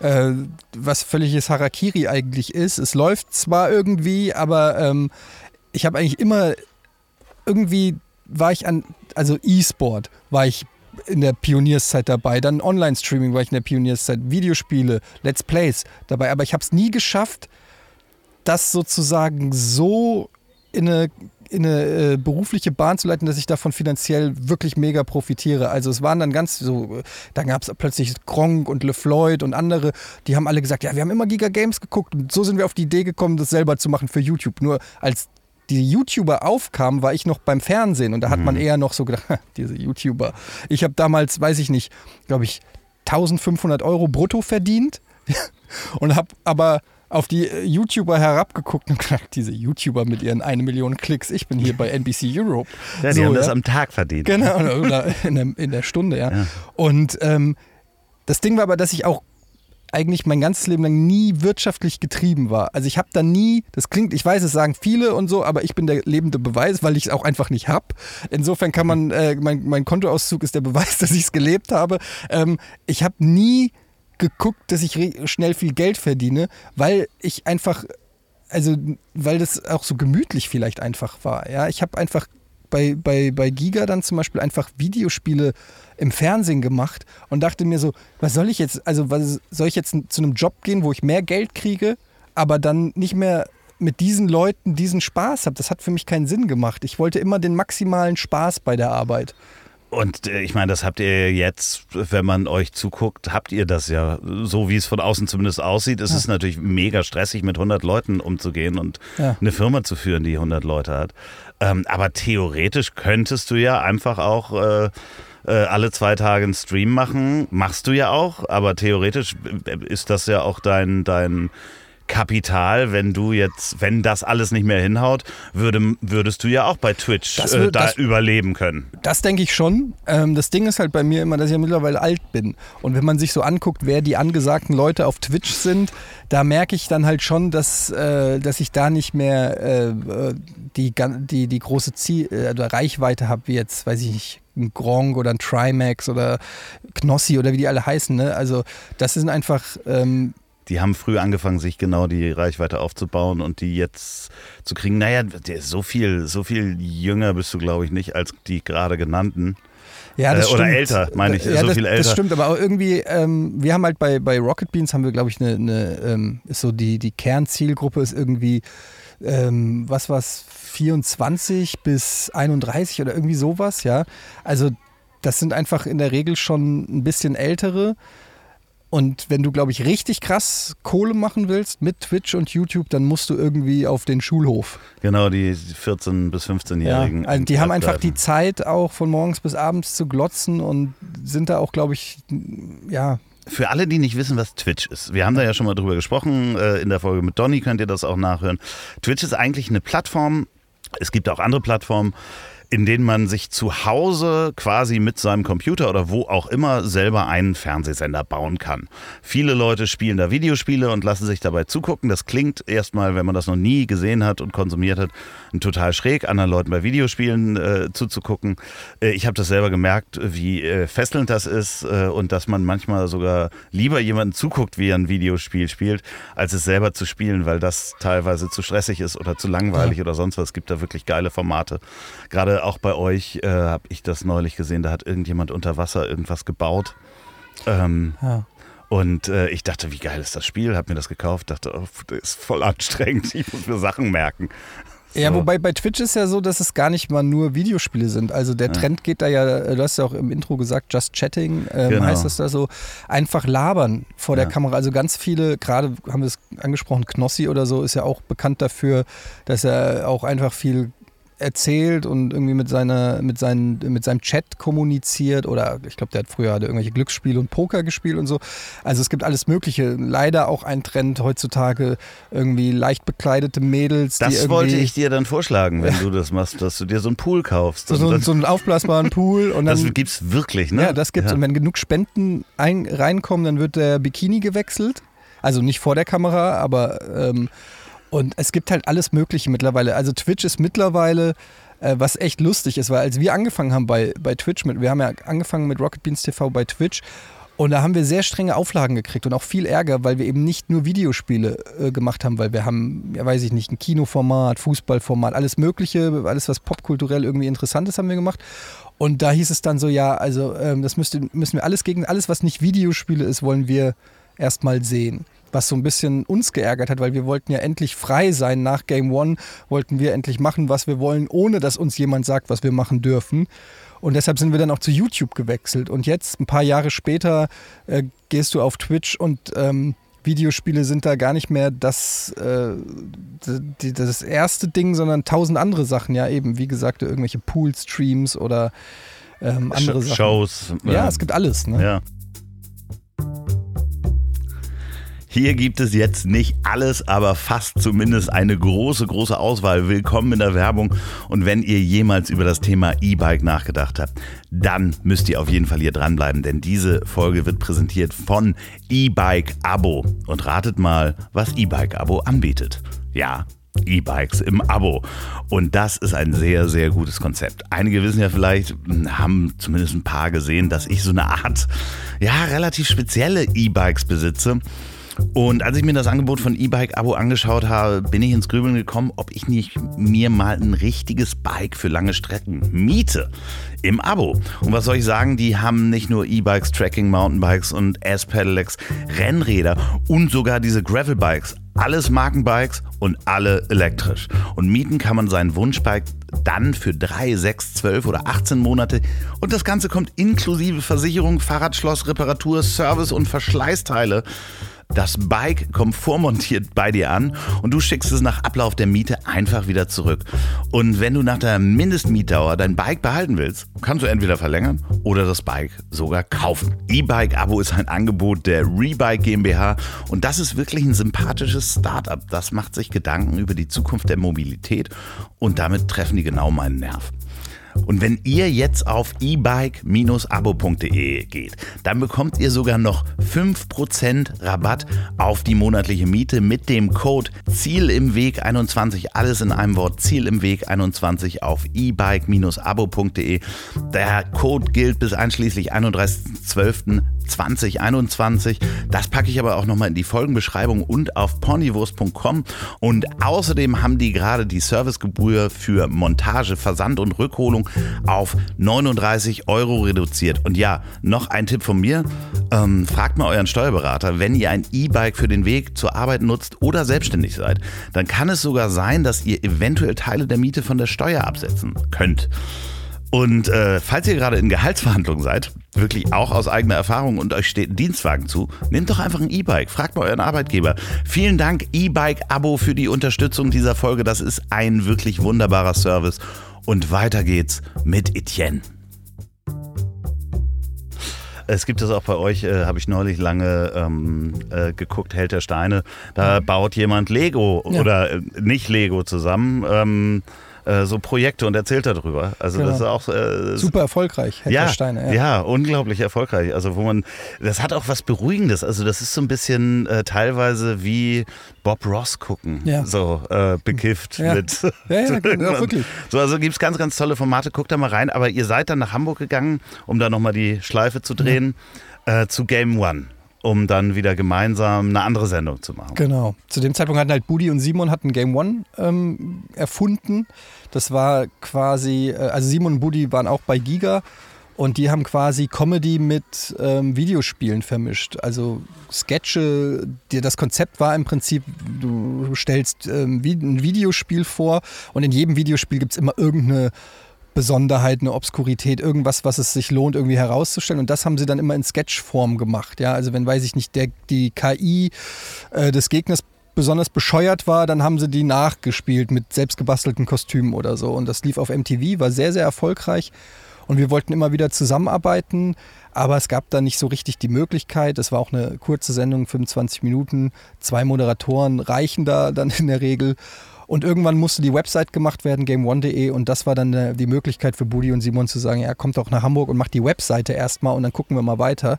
äh, was völliges Harakiri eigentlich ist. Es läuft zwar irgendwie, aber ähm, ich habe eigentlich immer irgendwie war ich an, also E-Sport war ich in der Pionierszeit dabei. Dann Online-Streaming war ich in der Pionierszeit, Videospiele, Let's Plays dabei. Aber ich habe es nie geschafft, das sozusagen so in eine, in eine äh, berufliche Bahn zu leiten, dass ich davon finanziell wirklich mega profitiere. Also es waren dann ganz so, da gab es plötzlich Gronk und LeFloid und andere, die haben alle gesagt, ja, wir haben immer Giga Games geguckt und so sind wir auf die Idee gekommen, das selber zu machen für YouTube. Nur als die YouTuber aufkamen, war ich noch beim Fernsehen und da hat mhm. man eher noch so gedacht, [LAUGHS] diese YouTuber. Ich habe damals, weiß ich nicht, glaube ich, 1500 Euro brutto verdient [LAUGHS] und habe aber auf die äh, YouTuber herabgeguckt und [LAUGHS] gesagt, diese YouTuber mit ihren eine Million Klicks, ich bin hier bei NBC Europe. Ja, die so, haben ja. das am Tag verdient. Genau, oder in der, in der Stunde, ja. ja. Und ähm, das Ding war aber, dass ich auch eigentlich mein ganzes Leben lang nie wirtschaftlich getrieben war. Also ich habe da nie, das klingt, ich weiß, es sagen viele und so, aber ich bin der lebende Beweis, weil ich es auch einfach nicht habe. Insofern kann man, äh, mein, mein Kontoauszug ist der Beweis, [LAUGHS] dass ich es gelebt habe. Ähm, ich habe nie geguckt, dass ich schnell viel Geld verdiene, weil ich einfach, also weil das auch so gemütlich vielleicht einfach war. Ja, ich habe einfach bei, bei, bei Giga dann zum Beispiel einfach Videospiele im Fernsehen gemacht und dachte mir so, was soll ich jetzt, also was soll ich jetzt zu einem Job gehen, wo ich mehr Geld kriege, aber dann nicht mehr mit diesen Leuten diesen Spaß habe. Das hat für mich keinen Sinn gemacht. Ich wollte immer den maximalen Spaß bei der Arbeit. Und äh, ich meine, das habt ihr jetzt, wenn man euch zuguckt, habt ihr das ja, so wie es von außen zumindest aussieht, ist ja. es natürlich mega stressig, mit 100 Leuten umzugehen und ja. eine Firma zu führen, die 100 Leute hat. Ähm, aber theoretisch könntest du ja einfach auch äh, äh, alle zwei Tage einen Stream machen. Machst du ja auch, aber theoretisch ist das ja auch dein, dein Kapital, wenn du jetzt, wenn das alles nicht mehr hinhaut, würde, würdest du ja auch bei Twitch das, äh, da das, überleben können. Das denke ich schon. Ähm, das Ding ist halt bei mir immer, dass ich ja mittlerweile alt bin. Und wenn man sich so anguckt, wer die angesagten Leute auf Twitch sind, da merke ich dann halt schon, dass, äh, dass ich da nicht mehr äh, die, die, die große Ziel äh, oder Reichweite habe, wie jetzt, weiß ich nicht, ein Gronk oder ein Trimax oder Knossi oder wie die alle heißen. Ne? Also das sind einfach ähm, die haben früh angefangen, sich genau die Reichweite aufzubauen und die jetzt zu kriegen. Naja, so viel, so viel jünger bist du, glaube ich, nicht als die gerade genannten. Ja, das äh, oder älter, meine ich, ja, so das, viel älter. Das stimmt, aber auch irgendwie, ähm, wir haben halt bei, bei Rocket Beans haben wir, glaube ich, eine, eine ähm, ist so die, die Kernzielgruppe ist irgendwie, ähm, was war's, 24 bis 31 oder irgendwie sowas, ja. Also das sind einfach in der Regel schon ein bisschen ältere. Und wenn du, glaube ich, richtig krass Kohle machen willst mit Twitch und YouTube, dann musst du irgendwie auf den Schulhof. Genau, die 14- bis 15-Jährigen. Ja, also die haben einfach die Zeit, auch von morgens bis abends zu glotzen und sind da auch, glaube ich, ja. Für alle, die nicht wissen, was Twitch ist, wir haben da ja schon mal drüber gesprochen, äh, in der Folge mit Donny könnt ihr das auch nachhören. Twitch ist eigentlich eine Plattform, es gibt auch andere Plattformen, in denen man sich zu Hause quasi mit seinem Computer oder wo auch immer selber einen Fernsehsender bauen kann. Viele Leute spielen da Videospiele und lassen sich dabei zugucken. Das klingt erstmal, wenn man das noch nie gesehen hat und konsumiert hat, total schräg, anderen Leuten bei Videospielen äh, zuzugucken. Äh, ich habe das selber gemerkt, wie äh, fesselnd das ist äh, und dass man manchmal sogar lieber jemanden zuguckt, wie er ein Videospiel spielt, als es selber zu spielen, weil das teilweise zu stressig ist oder zu langweilig ja. oder sonst was. Es gibt da wirklich geile Formate. Gerade auch bei euch äh, habe ich das neulich gesehen, da hat irgendjemand unter Wasser irgendwas gebaut. Ähm, ja. Und äh, ich dachte, wie geil ist das Spiel? Habe mir das gekauft, dachte, oh, das ist voll anstrengend, [LAUGHS] ich muss mir Sachen merken. So. Ja, wobei bei Twitch ist ja so, dass es gar nicht mal nur Videospiele sind. Also der ja. Trend geht da ja, du hast ja auch im Intro gesagt, Just Chatting ähm, genau. heißt das da so, einfach labern vor ja. der Kamera. Also ganz viele, gerade haben wir es angesprochen, Knossi oder so ist ja auch bekannt dafür, dass er auch einfach viel erzählt und irgendwie mit seiner, mit seinen, mit seinem Chat kommuniziert oder ich glaube, der hat früher hatte irgendwelche Glücksspiele und Poker gespielt und so. Also es gibt alles Mögliche. Leider auch ein Trend heutzutage irgendwie leicht bekleidete Mädels. Das wollte ich dir dann vorschlagen, wenn du das machst, dass du dir so einen Pool kaufst. So, so, so einen aufblasbaren Pool und [LAUGHS] dann. Das gibt's wirklich, ne? Ja, das gibt's. Ja. Und wenn genug Spenden ein, reinkommen, dann wird der Bikini gewechselt. Also nicht vor der Kamera, aber ähm, und es gibt halt alles Mögliche mittlerweile. Also Twitch ist mittlerweile, äh, was echt lustig ist, weil als wir angefangen haben bei, bei Twitch, mit, wir haben ja angefangen mit Rocket Beans TV bei Twitch und da haben wir sehr strenge Auflagen gekriegt und auch viel Ärger, weil wir eben nicht nur Videospiele äh, gemacht haben, weil wir haben, ja weiß ich nicht, ein Kinoformat, Fußballformat, alles Mögliche, alles was popkulturell irgendwie interessant ist, haben wir gemacht. Und da hieß es dann so, ja, also ähm, das müsste, müssen wir alles gegen, alles was nicht Videospiele ist, wollen wir erstmal sehen was so ein bisschen uns geärgert hat, weil wir wollten ja endlich frei sein. Nach Game One wollten wir endlich machen, was wir wollen, ohne dass uns jemand sagt, was wir machen dürfen. Und deshalb sind wir dann auch zu YouTube gewechselt. Und jetzt, ein paar Jahre später, äh, gehst du auf Twitch und ähm, Videospiele sind da gar nicht mehr das, äh, das erste Ding, sondern tausend andere Sachen. Ja, eben, wie gesagt, irgendwelche Pool-Streams oder ähm, andere Sh Sachen. Shows. Ja, äh, es gibt alles. Ne? Ja. Hier gibt es jetzt nicht alles, aber fast zumindest eine große, große Auswahl. Willkommen in der Werbung. Und wenn ihr jemals über das Thema E-Bike nachgedacht habt, dann müsst ihr auf jeden Fall hier dranbleiben, denn diese Folge wird präsentiert von E-Bike Abo. Und ratet mal, was E-Bike Abo anbietet. Ja, E-Bikes im Abo. Und das ist ein sehr, sehr gutes Konzept. Einige wissen ja vielleicht, haben zumindest ein paar gesehen, dass ich so eine Art, ja, relativ spezielle E-Bikes besitze. Und als ich mir das Angebot von E-Bike-Abo angeschaut habe, bin ich ins Grübeln gekommen, ob ich nicht mir mal ein richtiges Bike für lange Strecken miete. Im Abo. Und was soll ich sagen, die haben nicht nur E-Bikes, Tracking, Mountainbikes und S-Pedelecs, Rennräder und sogar diese Gravel-Bikes. Alles Markenbikes und alle elektrisch. Und mieten kann man seinen Wunschbike dann für drei, sechs, zwölf oder 18 Monate. Und das Ganze kommt inklusive Versicherung, Fahrradschloss, Reparatur, Service und Verschleißteile. Das Bike kommt vormontiert bei dir an und du schickst es nach Ablauf der Miete einfach wieder zurück. Und wenn du nach der Mindestmietdauer dein Bike behalten willst, kannst du entweder verlängern oder das Bike sogar kaufen. E-Bike-Abo ist ein Angebot der Rebike GmbH und das ist wirklich ein sympathisches Startup. Das macht sich Gedanken über die Zukunft der Mobilität und damit treffen die genau meinen Nerv. Und wenn ihr jetzt auf ebike-abo.de geht, dann bekommt ihr sogar noch 5% Rabatt auf die monatliche Miete mit dem Code Ziel im Weg 21. Alles in einem Wort Ziel im Weg 21 auf ebike-abo.de. Der Code gilt bis einschließlich 31.12. 2021. Das packe ich aber auch nochmal in die Folgenbeschreibung und auf ponywurst.com. Und außerdem haben die gerade die Servicegebühr für Montage, Versand und Rückholung auf 39 Euro reduziert. Und ja, noch ein Tipp von mir. Ähm, fragt mal euren Steuerberater, wenn ihr ein E-Bike für den Weg zur Arbeit nutzt oder selbstständig seid, dann kann es sogar sein, dass ihr eventuell Teile der Miete von der Steuer absetzen könnt. Und äh, falls ihr gerade in Gehaltsverhandlungen seid, wirklich auch aus eigener Erfahrung und euch steht ein Dienstwagen zu, nehmt doch einfach ein E-Bike. Fragt mal euren Arbeitgeber. Vielen Dank E-Bike-Abo für die Unterstützung dieser Folge. Das ist ein wirklich wunderbarer Service. Und weiter geht's mit Etienne. Es gibt es auch bei euch, äh, habe ich neulich lange ähm, äh, geguckt, Held der Steine. Da baut jemand Lego ja. oder äh, nicht Lego zusammen. Ähm, äh, so Projekte und erzählt darüber. Also genau. das ist auch äh, super erfolgreich. Ja, Steine, ja, ja, unglaublich erfolgreich. Also wo man, das hat auch was Beruhigendes. Also das ist so ein bisschen äh, teilweise wie Bob Ross gucken, ja. so äh, bekifft ja. mit. Ja, ja, [LAUGHS] genau, wirklich. So, also gibt es ganz, ganz tolle Formate. Guckt da mal rein. Aber ihr seid dann nach Hamburg gegangen, um da nochmal die Schleife zu drehen, äh, zu Game One um dann wieder gemeinsam eine andere Sendung zu machen. Genau. Zu dem Zeitpunkt hatten halt Budi und Simon hatten Game One ähm, erfunden. Das war quasi, äh, also Simon und Budi waren auch bei Giga und die haben quasi Comedy mit ähm, Videospielen vermischt. Also Sketche, das Konzept war im Prinzip, du stellst ähm, ein Videospiel vor und in jedem Videospiel gibt es immer irgendeine Besonderheit, eine Obskurität, irgendwas, was es sich lohnt, irgendwie herauszustellen. Und das haben sie dann immer in Sketchform gemacht. Ja, also wenn, weiß ich nicht, der, die KI äh, des Gegners besonders bescheuert war, dann haben sie die nachgespielt mit selbstgebastelten Kostümen oder so. Und das lief auf MTV, war sehr, sehr erfolgreich. Und wir wollten immer wieder zusammenarbeiten, aber es gab da nicht so richtig die Möglichkeit. Es war auch eine kurze Sendung, 25 Minuten. Zwei Moderatoren reichen da dann in der Regel. Und irgendwann musste die Website gemacht werden, gameone.de. Und das war dann äh, die Möglichkeit für Budi und Simon zu sagen, ja, kommt doch nach Hamburg und macht die Webseite erstmal und dann gucken wir mal weiter.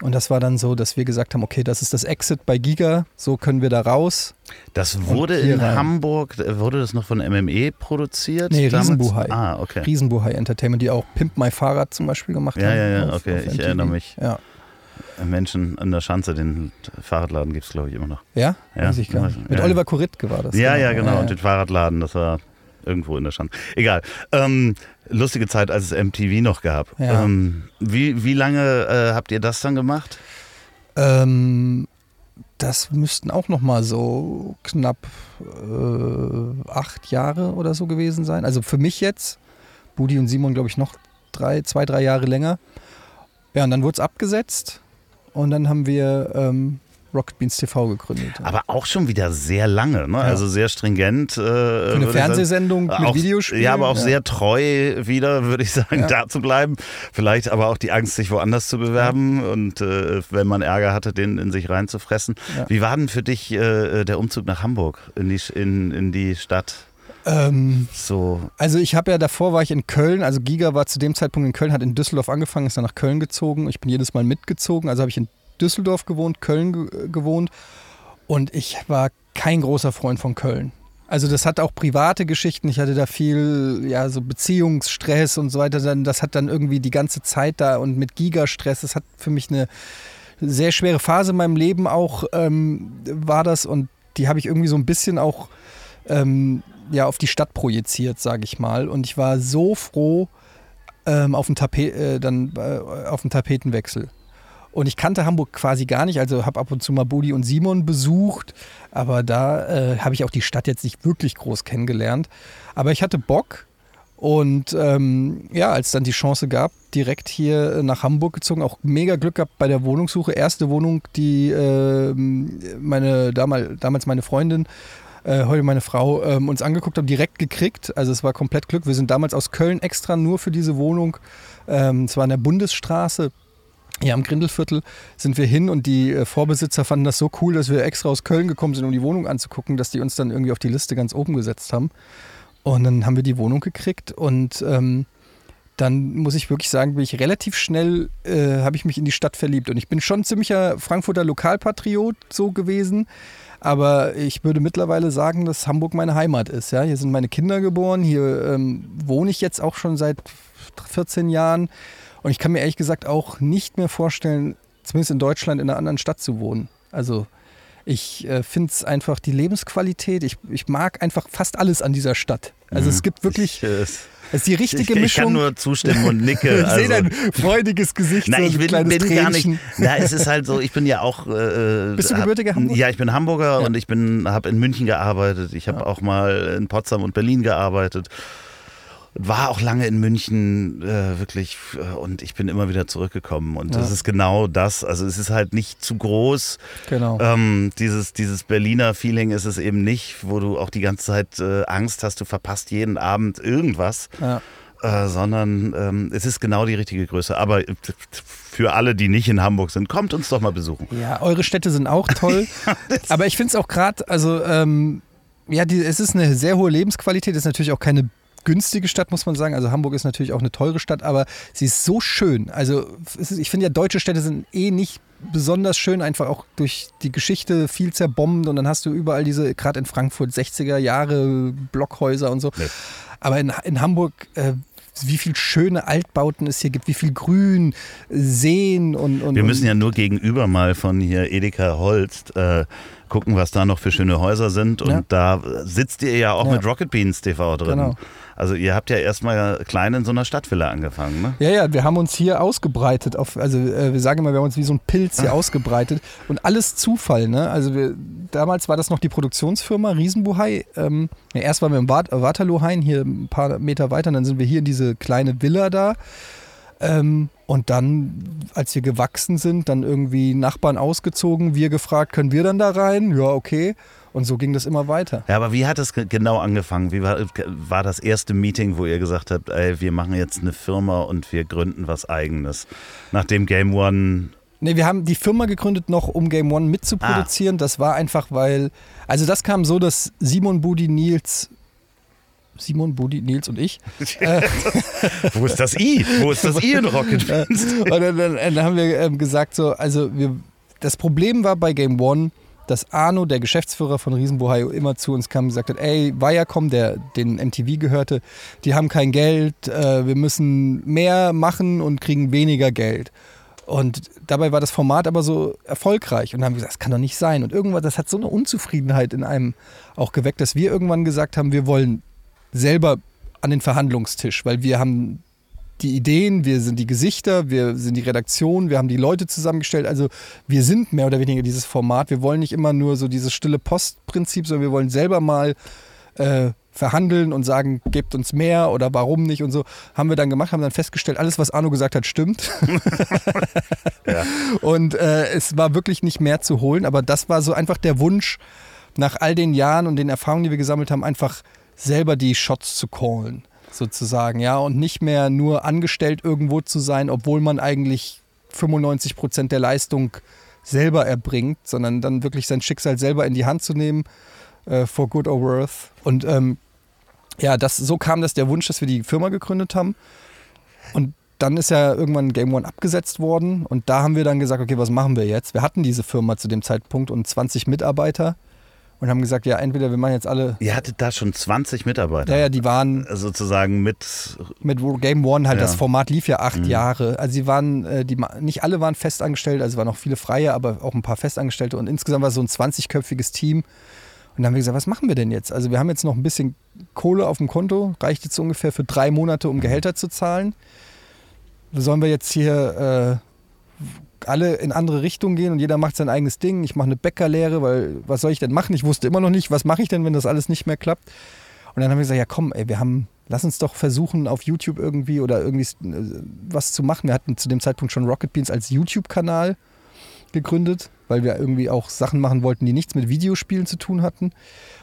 Und das war dann so, dass wir gesagt haben, okay, das ist das Exit bei Giga, so können wir da raus. Das wurde in rein. Hamburg, äh, wurde das noch von MME produziert? Nee, Riesenbuhai. Ah, okay. Riesenbuhai Entertainment, die auch Pimp My Fahrrad zum Beispiel gemacht ja, haben. Ja, ja, okay, auf ich erinnere mich. Ja. Menschen an der Schanze, den Fahrradladen gibt es, glaube ich, immer noch. Ja? ja? Weiß ich gar nicht. Mit ja. Oliver Koritke war das. Ja, genau. ja, genau. Und den Fahrradladen, das war irgendwo in der Schanze. Egal. Ähm, lustige Zeit, als es MTV noch gab. Ähm, wie, wie lange äh, habt ihr das dann gemacht? Ähm, das müssten auch noch mal so knapp äh, acht Jahre oder so gewesen sein. Also für mich jetzt, Budi und Simon, glaube ich, noch drei, zwei, drei Jahre länger. Ja, und dann wurde es abgesetzt und dann haben wir ähm, Rocket Beans TV gegründet. Aber auch schon wieder sehr lange, ne? Ja. also sehr stringent. Äh, Für eine Fernsehsendung mit auch, Videospielen. Ja, aber auch ja. sehr treu wieder, würde ich sagen, ja. da zu bleiben. Vielleicht aber auch die Angst, sich woanders zu bewerben und äh, wenn man Ärger hatte, den in sich reinzufressen. Wie war denn für dich äh, der Umzug nach Hamburg, in die, in, in die Stadt? Ähm, so. Also ich habe ja davor war ich in Köln, also Giga war zu dem Zeitpunkt in Köln, hat in Düsseldorf angefangen, ist dann nach Köln gezogen. Ich bin jedes Mal mitgezogen, also habe ich in Düsseldorf gewohnt, Köln ge gewohnt und ich war kein großer Freund von Köln. Also das hat auch private Geschichten. Ich hatte da viel, ja, so Beziehungsstress und so weiter. Das hat dann irgendwie die ganze Zeit da und mit Gigastress. Das hat für mich eine sehr schwere Phase in meinem Leben auch ähm, war das und die habe ich irgendwie so ein bisschen auch ähm, ja auf die Stadt projiziert, sage ich mal. Und ich war so froh ähm, auf, den Tapet, äh, dann, äh, auf den Tapetenwechsel. Und ich kannte Hamburg quasi gar nicht, also habe ab und zu mal Budi und Simon besucht, aber da äh, habe ich auch die Stadt jetzt nicht wirklich groß kennengelernt. Aber ich hatte Bock und ähm, ja, als dann die Chance gab, direkt hier nach Hamburg gezogen, auch mega Glück gehabt bei der Wohnungssuche. Erste Wohnung, die äh, meine damals, damals meine Freundin äh, heute meine Frau ähm, uns angeguckt haben, direkt gekriegt. Also es war komplett Glück. Wir sind damals aus Köln extra nur für diese Wohnung, ähm, zwar an der Bundesstraße, ja, am Grindelviertel sind wir hin und die äh, Vorbesitzer fanden das so cool, dass wir extra aus Köln gekommen sind, um die Wohnung anzugucken, dass die uns dann irgendwie auf die Liste ganz oben gesetzt haben. Und dann haben wir die Wohnung gekriegt und ähm, dann muss ich wirklich sagen, bin ich relativ schnell, äh, habe ich mich in die Stadt verliebt. Und ich bin schon ziemlicher Frankfurter Lokalpatriot so gewesen. Aber ich würde mittlerweile sagen, dass Hamburg meine Heimat ist. Ja? Hier sind meine Kinder geboren, hier ähm, wohne ich jetzt auch schon seit 14 Jahren. Und ich kann mir ehrlich gesagt auch nicht mehr vorstellen, zumindest in Deutschland in einer anderen Stadt zu wohnen. Also ich äh, finde es einfach die Lebensqualität. Ich, ich mag einfach fast alles an dieser Stadt. Also mhm. es gibt wirklich. Ich, äh, es ist die richtige ich, Mischung. Ich kann nur zustimmen und nicke. [LAUGHS] ich also. sehe dein freudiges Gesicht. Nein, ich bin, bin gar nicht. Na, es ist halt so, ich bin ja auch. Äh, Bist du gebürtiger Hamburger? Ja, ich bin Hamburger ja. und ich habe in München gearbeitet. Ich habe ja. auch mal in Potsdam und Berlin gearbeitet war auch lange in München äh, wirklich äh, und ich bin immer wieder zurückgekommen und ja. das ist genau das. Also es ist halt nicht zu groß. Genau. Ähm, dieses, dieses Berliner Feeling ist es eben nicht, wo du auch die ganze Zeit äh, Angst hast, du verpasst jeden Abend irgendwas. Ja. Äh, sondern ähm, es ist genau die richtige Größe. Aber äh, für alle, die nicht in Hamburg sind, kommt uns doch mal besuchen. Ja, eure Städte sind auch toll. [LAUGHS] aber ich finde es auch gerade, also ähm, ja, die, es ist eine sehr hohe Lebensqualität, ist natürlich auch keine günstige Stadt, muss man sagen. Also Hamburg ist natürlich auch eine teure Stadt, aber sie ist so schön. Also ich finde ja, deutsche Städte sind eh nicht besonders schön, einfach auch durch die Geschichte viel zerbombt und dann hast du überall diese, gerade in Frankfurt, 60er Jahre Blockhäuser und so. Nee. Aber in, in Hamburg, äh, wie viel schöne Altbauten es hier gibt, wie viel Grün, Seen und. und Wir müssen ja nur gegenüber mal von hier Edeka Holst äh, gucken, was da noch für schöne Häuser sind. Und ja. da sitzt ihr ja auch ja. mit Rocket Beans TV drin. Genau. Also ihr habt ja erstmal klein in so einer Stadtvilla angefangen, ne? Ja, ja, wir haben uns hier ausgebreitet. Auf, also äh, wir sagen immer, wir haben uns wie so ein Pilz hier [LAUGHS] ausgebreitet. Und alles Zufall, ne? Also wir, damals war das noch die Produktionsfirma Riesenbuhai. Ähm, ja, erst waren wir im Wat Waterloo-Hain, hier ein paar Meter weiter, und dann sind wir hier in diese kleine Villa da. Ähm, und dann, als wir gewachsen sind, dann irgendwie Nachbarn ausgezogen, wir gefragt, können wir dann da rein? Ja, okay. Und so ging das immer weiter. Ja, aber wie hat es genau angefangen? Wie war, war das erste Meeting, wo ihr gesagt habt, ey, wir machen jetzt eine Firma und wir gründen was eigenes? Nachdem Game One Nee, wir haben die Firma gegründet noch, um Game One mitzuproduzieren. Ah. Das war einfach, weil, also das kam so, dass Simon Budi Nils Simon, Budi, Nils und ich. [LAUGHS] äh, Wo ist das I? Wo ist das I in Rocket Beans? [LAUGHS] und dann, dann, dann, haben wir ähm, gesagt, so, also wir, das Problem war bei Game One, dass Arno, der Geschäftsführer von Riesenbohai, immer zu uns kam und gesagt hat, ey, Viacom, der den MTV gehörte, die haben kein Geld, äh, wir müssen mehr machen und kriegen weniger Geld. Und dabei war das Format aber so erfolgreich. Und dann haben wir gesagt, das kann doch nicht sein. Und irgendwann, das hat so eine Unzufriedenheit in einem auch geweckt, dass wir irgendwann gesagt haben, wir wollen selber an den Verhandlungstisch, weil wir haben die Ideen, wir sind die Gesichter, wir sind die Redaktion, wir haben die Leute zusammengestellt. Also wir sind mehr oder weniger dieses Format. Wir wollen nicht immer nur so dieses stille Postprinzip, sondern wir wollen selber mal äh, verhandeln und sagen, gebt uns mehr oder warum nicht und so. Haben wir dann gemacht, haben dann festgestellt, alles, was Arno gesagt hat, stimmt. [LAUGHS] ja. Und äh, es war wirklich nicht mehr zu holen, aber das war so einfach der Wunsch, nach all den Jahren und den Erfahrungen, die wir gesammelt haben, einfach selber die Shots zu callen, sozusagen, ja, und nicht mehr nur angestellt irgendwo zu sein, obwohl man eigentlich 95 Prozent der Leistung selber erbringt, sondern dann wirklich sein Schicksal selber in die Hand zu nehmen, äh, for good or worth. Und ähm, ja, das, so kam das der Wunsch, dass wir die Firma gegründet haben. Und dann ist ja irgendwann Game One abgesetzt worden und da haben wir dann gesagt, okay, was machen wir jetzt? Wir hatten diese Firma zu dem Zeitpunkt und 20 Mitarbeiter und haben gesagt, ja, entweder wir machen jetzt alle. Ihr hattet da schon 20 Mitarbeiter. Ja, ja, die waren. Sozusagen mit. Mit Game One halt, ja. das Format lief ja acht mhm. Jahre. Also sie waren, äh, die, nicht alle waren festangestellt, also waren auch viele Freie, aber auch ein paar Festangestellte. Und insgesamt war es so ein 20-köpfiges Team. Und dann haben wir gesagt, was machen wir denn jetzt? Also wir haben jetzt noch ein bisschen Kohle auf dem Konto, reicht jetzt ungefähr für drei Monate, um Gehälter zu zahlen. Sollen wir jetzt hier äh, alle in andere Richtungen gehen und jeder macht sein eigenes Ding. Ich mache eine Bäckerlehre, weil was soll ich denn machen? Ich wusste immer noch nicht, was mache ich denn, wenn das alles nicht mehr klappt. Und dann haben wir gesagt, ja komm, ey, wir haben, lass uns doch versuchen, auf YouTube irgendwie oder irgendwie äh, was zu machen. Wir hatten zu dem Zeitpunkt schon Rocket Beans als YouTube-Kanal gegründet, weil wir irgendwie auch Sachen machen wollten, die nichts mit Videospielen zu tun hatten.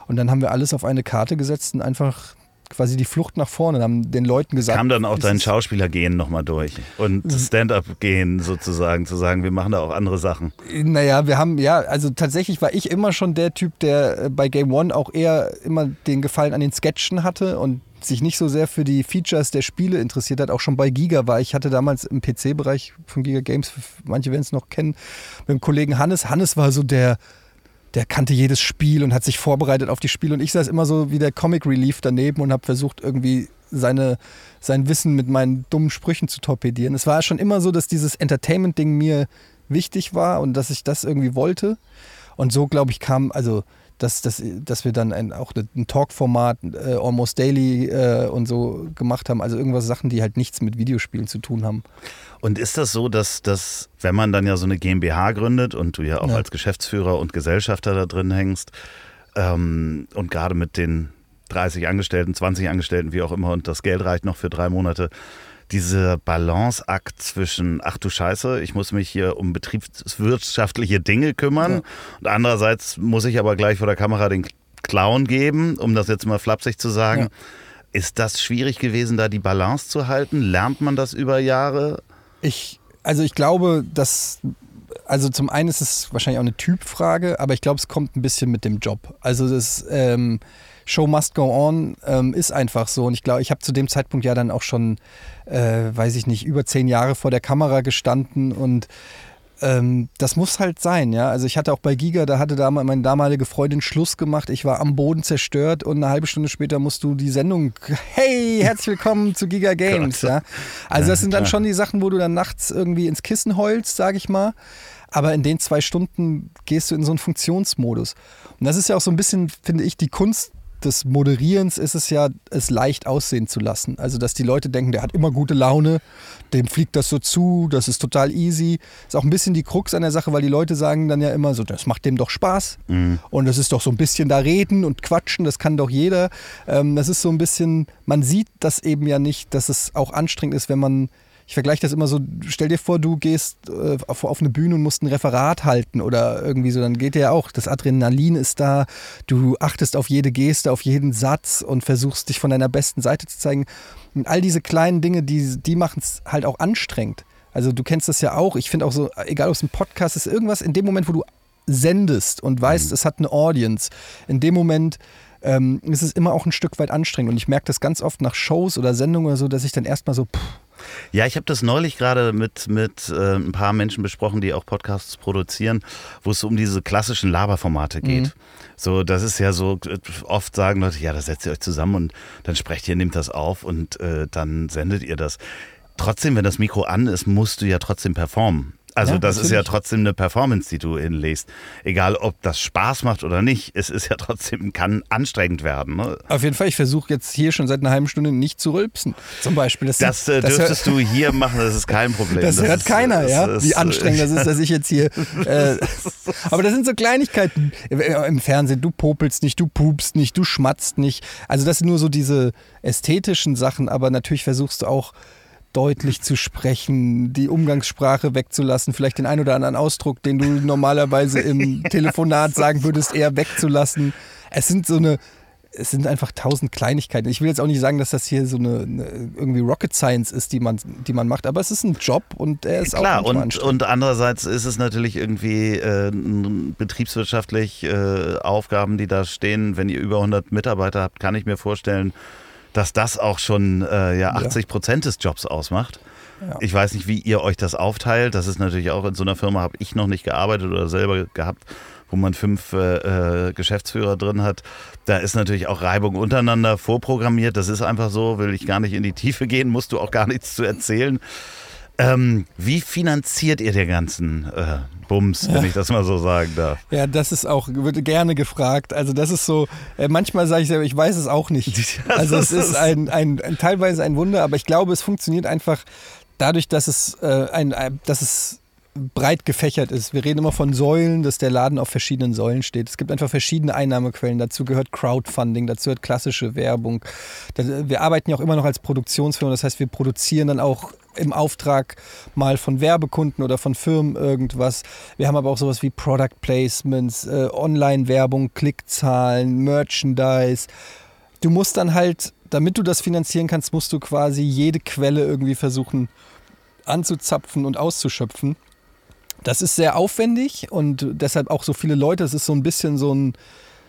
Und dann haben wir alles auf eine Karte gesetzt und einfach quasi die Flucht nach vorne, haben den Leuten gesagt. Kam dann auch dein Schauspielergehen nochmal durch und Stand-up-Gehen sozusagen, zu sagen, wir machen da auch andere Sachen. Naja, wir haben, ja, also tatsächlich war ich immer schon der Typ, der äh, bei Game One auch eher immer den Gefallen an den Sketchen hatte und sich nicht so sehr für die Features der Spiele interessiert hat. Auch schon bei Giga war ich, hatte damals im PC-Bereich von Giga Games, manche werden es noch kennen, mit dem Kollegen Hannes. Hannes war so der der kannte jedes Spiel und hat sich vorbereitet auf die Spiele. Und ich saß immer so wie der Comic Relief daneben und habe versucht, irgendwie seine, sein Wissen mit meinen dummen Sprüchen zu torpedieren. Es war schon immer so, dass dieses Entertainment-Ding mir wichtig war und dass ich das irgendwie wollte. Und so, glaube ich, kam, also dass, dass, dass wir dann ein, auch ein Talk-Format, äh, Almost Daily äh, und so gemacht haben. Also irgendwas Sachen, die halt nichts mit Videospielen zu tun haben. Und ist das so, dass, dass wenn man dann ja so eine GmbH gründet und du ja auch ja. als Geschäftsführer und Gesellschafter da drin hängst ähm, und gerade mit den 30 Angestellten, 20 Angestellten, wie auch immer, und das Geld reicht noch für drei Monate, dieser Balanceakt zwischen, ach du Scheiße, ich muss mich hier um betriebswirtschaftliche Dinge kümmern ja. und andererseits muss ich aber gleich vor der Kamera den Clown geben, um das jetzt mal flapsig zu sagen. Ja. Ist das schwierig gewesen, da die Balance zu halten? Lernt man das über Jahre? Ich, also ich glaube, dass also zum einen ist es wahrscheinlich auch eine Typfrage, aber ich glaube, es kommt ein bisschen mit dem Job. Also das ähm, Show must go on ähm, ist einfach so. Und ich glaube, ich habe zu dem Zeitpunkt ja dann auch schon, äh, weiß ich nicht, über zehn Jahre vor der Kamera gestanden und ähm, das muss halt sein, ja. Also ich hatte auch bei Giga, da hatte da meine damalige Freundin Schluss gemacht. Ich war am Boden zerstört und eine halbe Stunde später musst du die Sendung, [LAUGHS] hey, herzlich willkommen zu Giga [LAUGHS] Games, ja. Also das sind dann schon die Sachen, wo du dann nachts irgendwie ins Kissen heulst, sag ich mal. Aber in den zwei Stunden gehst du in so einen Funktionsmodus. Und das ist ja auch so ein bisschen, finde ich, die Kunst des Moderierens ist es ja, es leicht aussehen zu lassen. Also, dass die Leute denken, der hat immer gute Laune, dem fliegt das so zu, das ist total easy. Ist auch ein bisschen die Krux an der Sache, weil die Leute sagen dann ja immer so, das macht dem doch Spaß. Mhm. Und das ist doch so ein bisschen da reden und quatschen, das kann doch jeder. Ähm, das ist so ein bisschen, man sieht das eben ja nicht, dass es auch anstrengend ist, wenn man ich vergleiche das immer so, stell dir vor, du gehst äh, auf, auf, eine Bühne und musst ein Referat halten oder irgendwie so, dann geht dir ja auch, das Adrenalin ist da, du achtest auf jede Geste, auf jeden Satz und versuchst dich von deiner besten Seite zu zeigen. Und all diese kleinen Dinge, die, die machen es halt auch anstrengend. Also du kennst das ja auch, ich finde auch so, egal ob es ein Podcast ist, irgendwas in dem Moment, wo du sendest und weißt, mhm. es hat eine Audience, in dem Moment ähm, ist es immer auch ein Stück weit anstrengend. Und ich merke das ganz oft nach Shows oder Sendungen oder so, dass ich dann erstmal so, pff, ja, ich habe das neulich gerade mit, mit äh, ein paar Menschen besprochen, die auch Podcasts produzieren, wo es um diese klassischen Laberformate geht. Mhm. So, das ist ja so, oft sagen Leute, ja, da setzt ihr euch zusammen und dann sprecht ihr, nehmt das auf und äh, dann sendet ihr das. Trotzdem, wenn das Mikro an ist, musst du ja trotzdem performen. Also ja, das natürlich. ist ja trotzdem eine Performance, die du hinlegst. Egal, ob das Spaß macht oder nicht, es ist ja trotzdem, kann anstrengend werden. Ne? Auf jeden Fall, ich versuche jetzt hier schon seit einer halben Stunde nicht zu rülpsen. Zum Beispiel. Das, das, äh, das dürftest du hier machen, das ist kein Problem. Das, das hört ist, keiner, das ja, ist, wie anstrengend das ist, dass ich jetzt hier... [LAUGHS] Äh, aber das sind so Kleinigkeiten im Fernsehen. Du popelst nicht, du pupst nicht, du schmatzt nicht. Also das sind nur so diese ästhetischen Sachen, aber natürlich versuchst du auch deutlich zu sprechen, die Umgangssprache wegzulassen, vielleicht den ein oder anderen Ausdruck, den du normalerweise im [LAUGHS] Telefonat sagen würdest, eher wegzulassen. Es sind so eine, es sind einfach tausend Kleinigkeiten. Ich will jetzt auch nicht sagen, dass das hier so eine, eine, irgendwie Rocket Science ist, die man, die man macht, aber es ist ein Job und er ist Klar, auch und, und andererseits ist es natürlich irgendwie äh, betriebswirtschaftlich äh, Aufgaben, die da stehen. Wenn ihr über 100 Mitarbeiter habt, kann ich mir vorstellen, dass das auch schon äh, ja, 80 Prozent des Jobs ausmacht. Ja. Ich weiß nicht, wie ihr euch das aufteilt. Das ist natürlich auch in so einer Firma, habe ich noch nicht gearbeitet oder selber gehabt, wo man fünf äh, äh, Geschäftsführer drin hat. Da ist natürlich auch Reibung untereinander vorprogrammiert. Das ist einfach so, will ich gar nicht in die Tiefe gehen, musst du auch gar nichts zu erzählen. Ähm, wie finanziert ihr den ganzen äh, Bums, wenn ja. ich das mal so sagen darf? Ja, das ist auch, wird gerne gefragt. Also das ist so, äh, manchmal sage ich selber, ich weiß es auch nicht. [LAUGHS] Also es ist ein, ein, ein, teilweise ein Wunder, aber ich glaube, es funktioniert einfach dadurch, dass es, äh, ein, dass es breit gefächert ist. Wir reden immer von Säulen, dass der Laden auf verschiedenen Säulen steht. Es gibt einfach verschiedene Einnahmequellen. Dazu gehört Crowdfunding, dazu gehört klassische Werbung. Wir arbeiten ja auch immer noch als Produktionsfirma, das heißt, wir produzieren dann auch im Auftrag mal von Werbekunden oder von Firmen irgendwas. Wir haben aber auch sowas wie Product Placements, äh, Online-Werbung, Klickzahlen, Merchandise. Du musst dann halt, damit du das finanzieren kannst, musst du quasi jede Quelle irgendwie versuchen anzuzapfen und auszuschöpfen. Das ist sehr aufwendig und deshalb auch so viele Leute. Es ist so ein bisschen so ein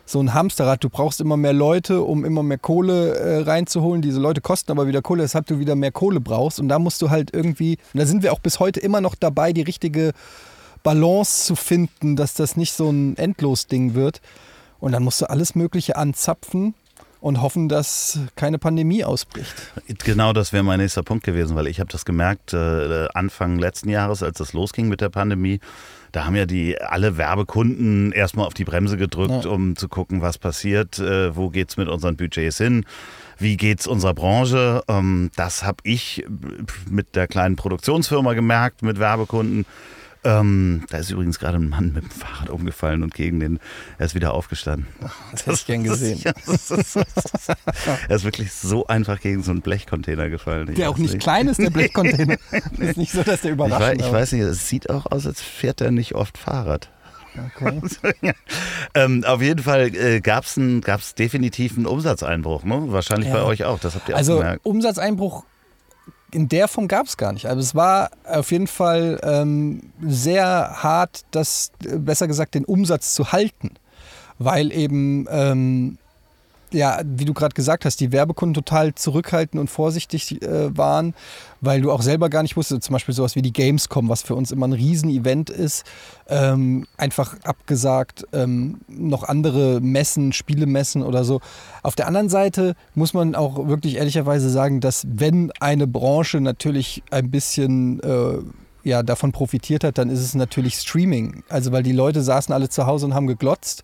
so ein Hamsterrad. Du brauchst immer mehr Leute, um immer mehr Kohle äh, reinzuholen. Diese Leute kosten aber wieder Kohle, weshalb du wieder mehr Kohle brauchst. Und da musst du halt irgendwie, und da sind wir auch bis heute immer noch dabei, die richtige Balance zu finden, dass das nicht so ein Endlos-Ding wird. Und dann musst du alles Mögliche anzapfen und hoffen, dass keine Pandemie ausbricht. Genau, das wäre mein nächster Punkt gewesen, weil ich habe das gemerkt äh, Anfang letzten Jahres, als das losging mit der Pandemie. Da haben ja die alle Werbekunden erstmal auf die Bremse gedrückt, ja. um zu gucken, was passiert, äh, wo geht es mit unseren Budgets hin, wie geht es unserer Branche. Ähm, das habe ich mit der kleinen Produktionsfirma gemerkt, mit Werbekunden ähm, da ist übrigens gerade ein Mann mit dem Fahrrad umgefallen und gegen den, er ist wieder aufgestanden. [LAUGHS] Das hätte ich gern gesehen. er ist wirklich so einfach gegen so einen Blechcontainer gefallen. Ich der auch nicht, nicht klein ist, der [LAUGHS] Blechcontainer. [LAUGHS] ist nicht so, dass der überrascht Ich, weiß, ich weiß nicht, es sieht auch aus, als fährt er nicht oft Fahrrad. Okay. ähm, auf jeden Fall äh, gab es definitiv einen Umsatzeinbruch, ne? Wahrscheinlich ja. bei euch auch. Das habt ihr auch also, gemerkt. Umsatzeinbruch in der Form gab es gar nicht. Also es war auf jeden Fall ähm, sehr hart, das, äh, besser gesagt, den Umsatz zu halten. Weil eben ähm, ja, wie du gerade gesagt hast, die Werbekunden total zurückhaltend und vorsichtig äh, waren, weil du auch selber gar nicht wusstest, zum Beispiel sowas wie die Gamescom, was für uns immer ein Riesenevent ist, ähm, einfach abgesagt, ähm, noch andere Messen, Spielemessen oder so. Auf der anderen Seite muss man auch wirklich ehrlicherweise sagen, dass wenn eine Branche natürlich ein bisschen... Äh, ja, davon profitiert hat, dann ist es natürlich Streaming. Also weil die Leute saßen alle zu Hause und haben geglotzt.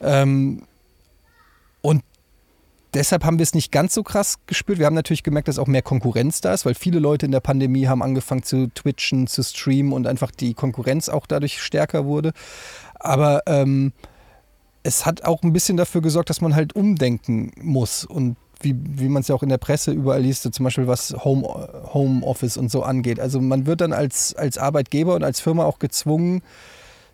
Ähm, und deshalb haben wir es nicht ganz so krass gespürt. Wir haben natürlich gemerkt, dass auch mehr Konkurrenz da ist, weil viele Leute in der Pandemie haben angefangen zu twitchen, zu streamen und einfach die Konkurrenz auch dadurch stärker wurde. Aber ähm, es hat auch ein bisschen dafür gesorgt, dass man halt umdenken muss. Und wie, wie man es ja auch in der Presse überall liest, so zum Beispiel was Home, Homeoffice und so angeht. Also man wird dann als, als Arbeitgeber und als Firma auch gezwungen,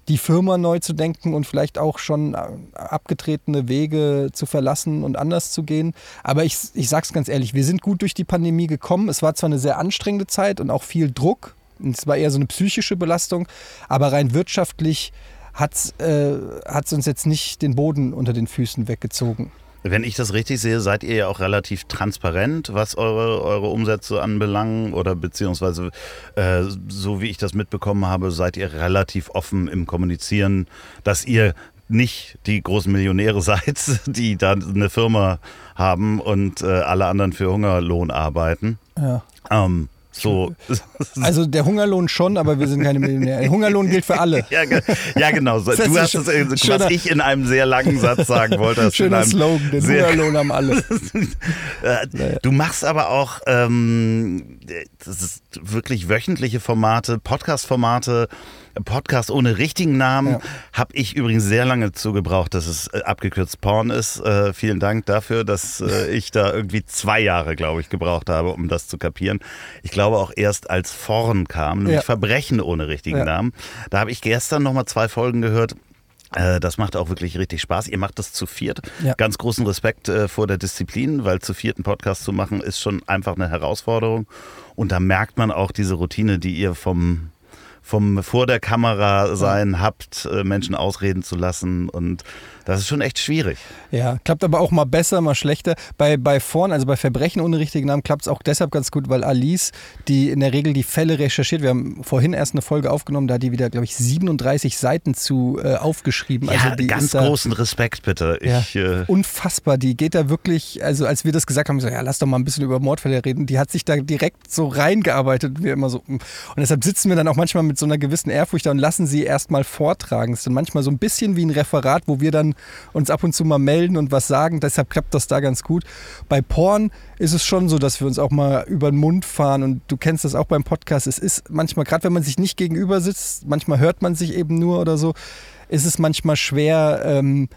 die Firma neu zu denken und vielleicht auch schon äh, abgetretene Wege zu verlassen und anders zu gehen. Aber ich, ich sage es ganz ehrlich, wir sind gut durch die Pandemie gekommen. Es war zwar eine sehr anstrengende Zeit und auch viel Druck. Es war eher so eine psychische Belastung, aber rein wirtschaftlich hat es äh, uns jetzt nicht den Boden unter den Füßen weggezogen. Wenn ich das richtig sehe, seid ihr ja auch relativ transparent, was eure, eure Umsätze anbelangt oder beziehungsweise äh, so wie ich das mitbekommen habe, seid ihr relativ offen im Kommunizieren, dass ihr nicht die großen Millionäre [LAUGHS] seid, die da eine Firma haben und äh, alle anderen für Hungerlohn arbeiten. Ja. Ähm, so. [LAUGHS] Also der Hungerlohn schon, aber wir sind keine Millionäre. Der Hungerlohn gilt für alle. Ja, ja genau. Du hast es, äh, was ich in einem sehr langen Satz sagen wollte. Schöner Slogan, den Hungerlohn haben alle. [LAUGHS] Äh, du machst aber auch ähm, wirklich wöchentliche Formate, Podcast-Formate, Podcast ohne richtigen Namen. Ja. Habe ich übrigens sehr lange zugebraucht, dass es äh, abgekürzt Porn ist. Äh, vielen Dank dafür, dass äh, [LAUGHS] ich da irgendwie zwei Jahre, glaube ich, gebraucht habe, um das zu kapieren. Ich glaube auch erst als Forn kam, nämlich ja. Verbrechen ohne richtigen ja. Namen. Da habe ich gestern nochmal zwei Folgen gehört. Äh, das macht auch wirklich richtig Spaß. Ihr macht das zu viert. Ja. Ganz großen Respekt äh, vor der Disziplin, weil zu vierten Podcast zu machen ist schon einfach eine Herausforderung. Und da merkt man auch diese Routine, die ihr vom vom vor der Kamera sein habt, äh, Menschen ausreden zu lassen und das ist schon echt schwierig. Ja, klappt aber auch mal besser, mal schlechter. Bei, bei Vorn, also bei Verbrechen ohne richtigen Namen, klappt es auch deshalb ganz gut, weil Alice, die in der Regel die Fälle recherchiert, wir haben vorhin erst eine Folge aufgenommen, da hat die wieder, glaube ich, 37 Seiten zu äh, aufgeschrieben. Ja, also die ganz da, großen Respekt bitte. Ich, ja, äh unfassbar, die geht da wirklich, also als wir das gesagt haben, so, ja, lass doch mal ein bisschen über Mordfälle reden, die hat sich da direkt so reingearbeitet, wir immer so. Und deshalb sitzen wir dann auch manchmal mit so einer gewissen Ehrfurcht da und lassen sie erst mal vortragen. Es ist dann manchmal so ein bisschen wie ein Referat, wo wir dann uns ab und zu mal melden und was sagen. Deshalb klappt das da ganz gut. Bei Porn ist es schon so, dass wir uns auch mal über den Mund fahren und du kennst das auch beim Podcast. Es ist manchmal, gerade wenn man sich nicht gegenüber sitzt, manchmal hört man sich eben nur oder so, ist es manchmal schwer, ähm,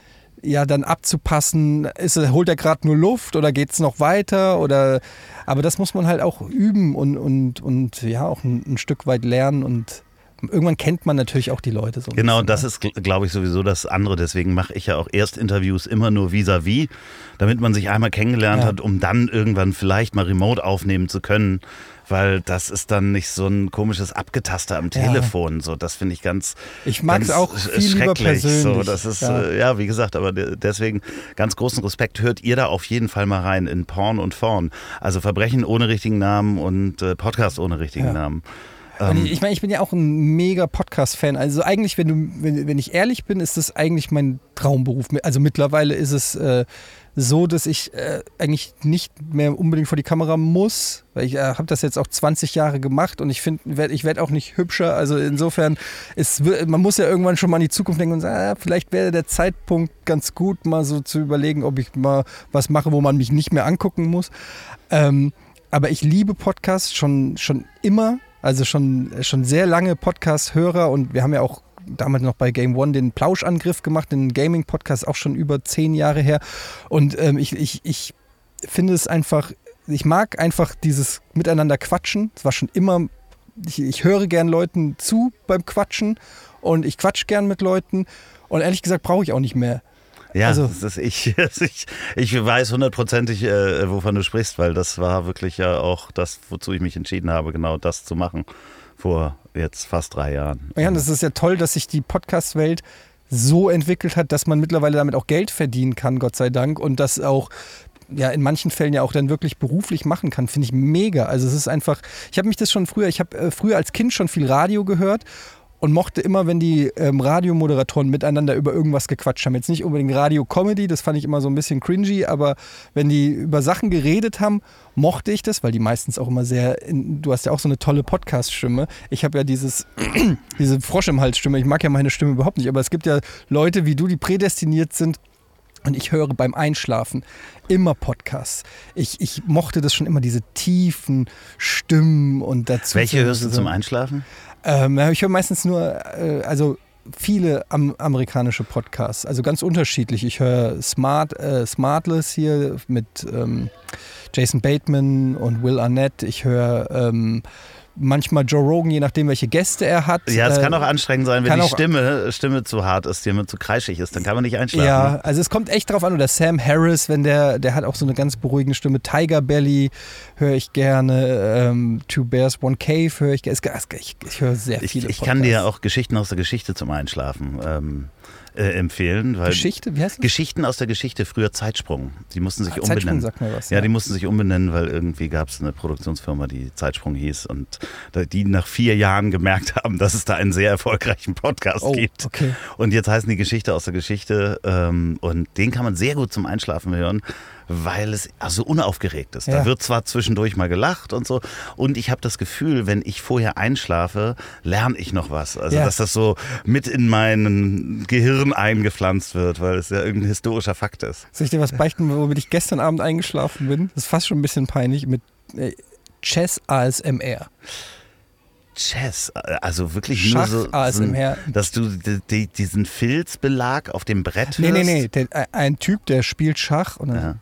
ja, dann abzupassen, ist, holt er gerade nur Luft oder geht es noch weiter? Oder aber das muss man halt auch üben und, und, und ja, auch ein, ein Stück weit lernen und irgendwann kennt man natürlich auch die Leute so. Genau, bisschen, das ja. ist, glaube ich, sowieso das andere. Deswegen mache ich ja auch Erstinterviews immer nur vis-à-vis, -vis, damit man sich einmal kennengelernt ja. hat, um dann irgendwann vielleicht mal remote aufnehmen zu können. Weil das ist dann nicht so ein komisches Abgetaster am Telefon. Ja. So, das finde ich ganz. Ich mag es auch viel persönlich. So, das ist ja. Äh, ja, wie gesagt, aber deswegen ganz großen Respekt. Hört ihr da auf jeden Fall mal rein in Porn und Vorn. Also Verbrechen ohne richtigen Namen und äh, Podcast ohne richtigen. Namen. Ähm, ich meine, ich bin ja auch ein mega Podcast-Fan. Also eigentlich, wenn, du, wenn, wenn ich ehrlich bin, ist das eigentlich mein Traumberuf. Also mittlerweile ist es äh, so, dass ich äh, eigentlich nicht mehr unbedingt vor die Kamera muss, weil ich äh, habe das jetzt auch 20 Jahre gemacht und ich finde, ich werde auch nicht hübscher. Also insofern, ist, man muss ja irgendwann schon mal in die Zukunft denken und sagen, ah, vielleicht wäre der Zeitpunkt ganz gut, mal so zu überlegen, ob ich mal was mache, wo man mich nicht mehr angucken muss. Ähm, aber ich liebe Podcasts schon, schon immer. Also schon, schon sehr lange Podcast-Hörer und wir haben ja auch damals noch bei Game One den Plauschangriff gemacht, den Gaming-Podcast auch schon über zehn Jahre her. Und ähm, ich, ich, ich finde es einfach, ich mag einfach dieses Miteinander quatschen. Es war schon immer, ich, ich höre gern Leuten zu beim Quatschen und ich quatsch gern mit Leuten. Und ehrlich gesagt brauche ich auch nicht mehr. Ja, also, das ist ich, [LAUGHS] ich, ich weiß hundertprozentig, äh, wovon du sprichst, weil das war wirklich ja auch das, wozu ich mich entschieden habe, genau das zu machen vor jetzt fast drei Jahren. Ja, das ist ja toll, dass sich die Podcast-Welt so entwickelt hat, dass man mittlerweile damit auch Geld verdienen kann, Gott sei Dank, und das auch ja in manchen Fällen ja auch dann wirklich beruflich machen kann, finde ich mega. Also es ist einfach, ich habe mich das schon früher, ich habe äh, früher als Kind schon viel Radio gehört und mochte immer, wenn die ähm, Radiomoderatoren miteinander über irgendwas gequatscht haben. Jetzt nicht unbedingt Radio-Comedy, das fand ich immer so ein bisschen cringy, aber wenn die über Sachen geredet haben, mochte ich das, weil die meistens auch immer sehr, in, du hast ja auch so eine tolle Podcast-Stimme. Ich habe ja dieses, [CLEARS THROAT] diese Frosch im Hals-Stimme, ich mag ja meine Stimme überhaupt nicht, aber es gibt ja Leute wie du, die prädestiniert sind, und ich höre beim Einschlafen immer Podcasts. Ich, ich mochte das schon immer, diese tiefen Stimmen und dazu. Welche hörst du zum Einschlafen? Ähm, ich höre meistens nur, äh, also viele am, amerikanische Podcasts, also ganz unterschiedlich. Ich höre Smart, äh, Smartless hier mit ähm, Jason Bateman und Will Arnett. Ich höre ähm, manchmal Joe Rogan, je nachdem, welche Gäste er hat. Ja, es Äh, kann auch anstrengend sein, wenn die Stimme, Stimme zu hart ist, die immer zu kreischig ist, dann kann man nicht einschlafen. Ja, also es kommt echt drauf an. Oder Sam Harris, wenn der, der hat auch so eine ganz beruhigende Stimme. Tiger Belly höre ich gerne. Ähm, Two Bears, One Cave höre ich gerne. Ich, ich höre sehr Ich, viele ich kann dir auch Geschichten aus der Geschichte zum Einschlafen ähm, äh, empfehlen. Weil Geschichte, wie heißt das? Geschichten aus der Geschichte, früher Zeitsprung. Die mussten sich Ah, Zeitsprung umbenennen. sagt mir was. Ja, die mussten sich umbenennen, weil irgendwie gab es eine Produktionsfirma, die Zeitsprung hieß und die nach vier Jahren gemerkt [LAUGHS] haben, dass es da einen sehr erfolgreichen Podcast Oh, gibt. okay. Und jetzt heißen die Geschichte aus der Geschichte ähm, und den kann man sehr gut zum Einschlafen hören, weil es also unaufgeregt ist. Da Ja. wird zwar zwischendurch mal gelacht und so und ich habe das Gefühl, wenn ich vorher einschlafe, lerne ich noch was. Also Ja. dass das so mit in mein Gehirn eingepflanzt wird, weil es ja irgendein historischer Fakt ist. Soll ich dir was beichten, womit ich gestern Abend eingeschlafen bin? Das ist fast schon ein bisschen peinlich mit äh, Chess ASMR. Chess, also wirklich Schach nur so, so ASMR. dass du die, die, diesen Filzbelag auf dem Brett Nee, hörst. nee, nee. Äh, ein Typ, der spielt Schach und dann. Ja.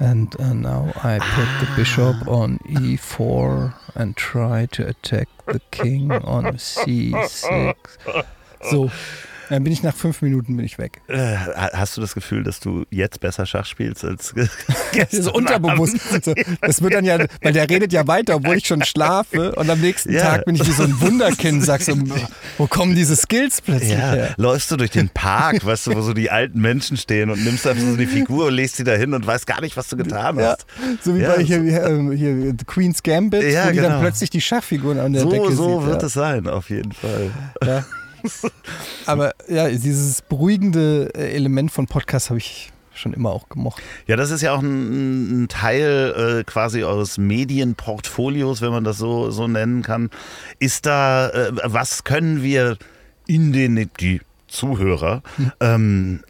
And uh, now I put the bishop on e4 and try to attack the king on c6. [LAUGHS] So, dann bin ich nach fünf Minuten bin ich weg. Äh, Hast du das Gefühl, dass du jetzt besser Schach spielst als [LAUGHS] Das gestern ist unterbewusst. So, das wird dann ja, weil der redet ja weiter, obwohl ich schon schlafe. Und am nächsten Ja. Tag bin ich wie so ein Wunderkind, sag so, [LAUGHS] wo kommen diese Skills plötzlich Ja, her? läufst du durch den Park, weißt du, wo so die alten Menschen stehen und nimmst einfach so eine Figur und legst sie da hin und weißt gar nicht, was du getan Ja, hast. so wie bei hier, hier, hier Queen's Gambit, Ja, wo die genau. dann plötzlich die Schachfiguren an der So, Decke so sieht. wird es sein, auf jeden Fall. Ja. [LAUGHS] Aber ja, dieses beruhigende äh, Element von Podcasts habe ich schon immer auch gemocht. Ja, das ist ja auch ein, ein Teil äh, quasi eures Medienportfolios, wenn man das so, so nennen kann. Ist da, äh, was können wir in den, die Zuhörer, ähm,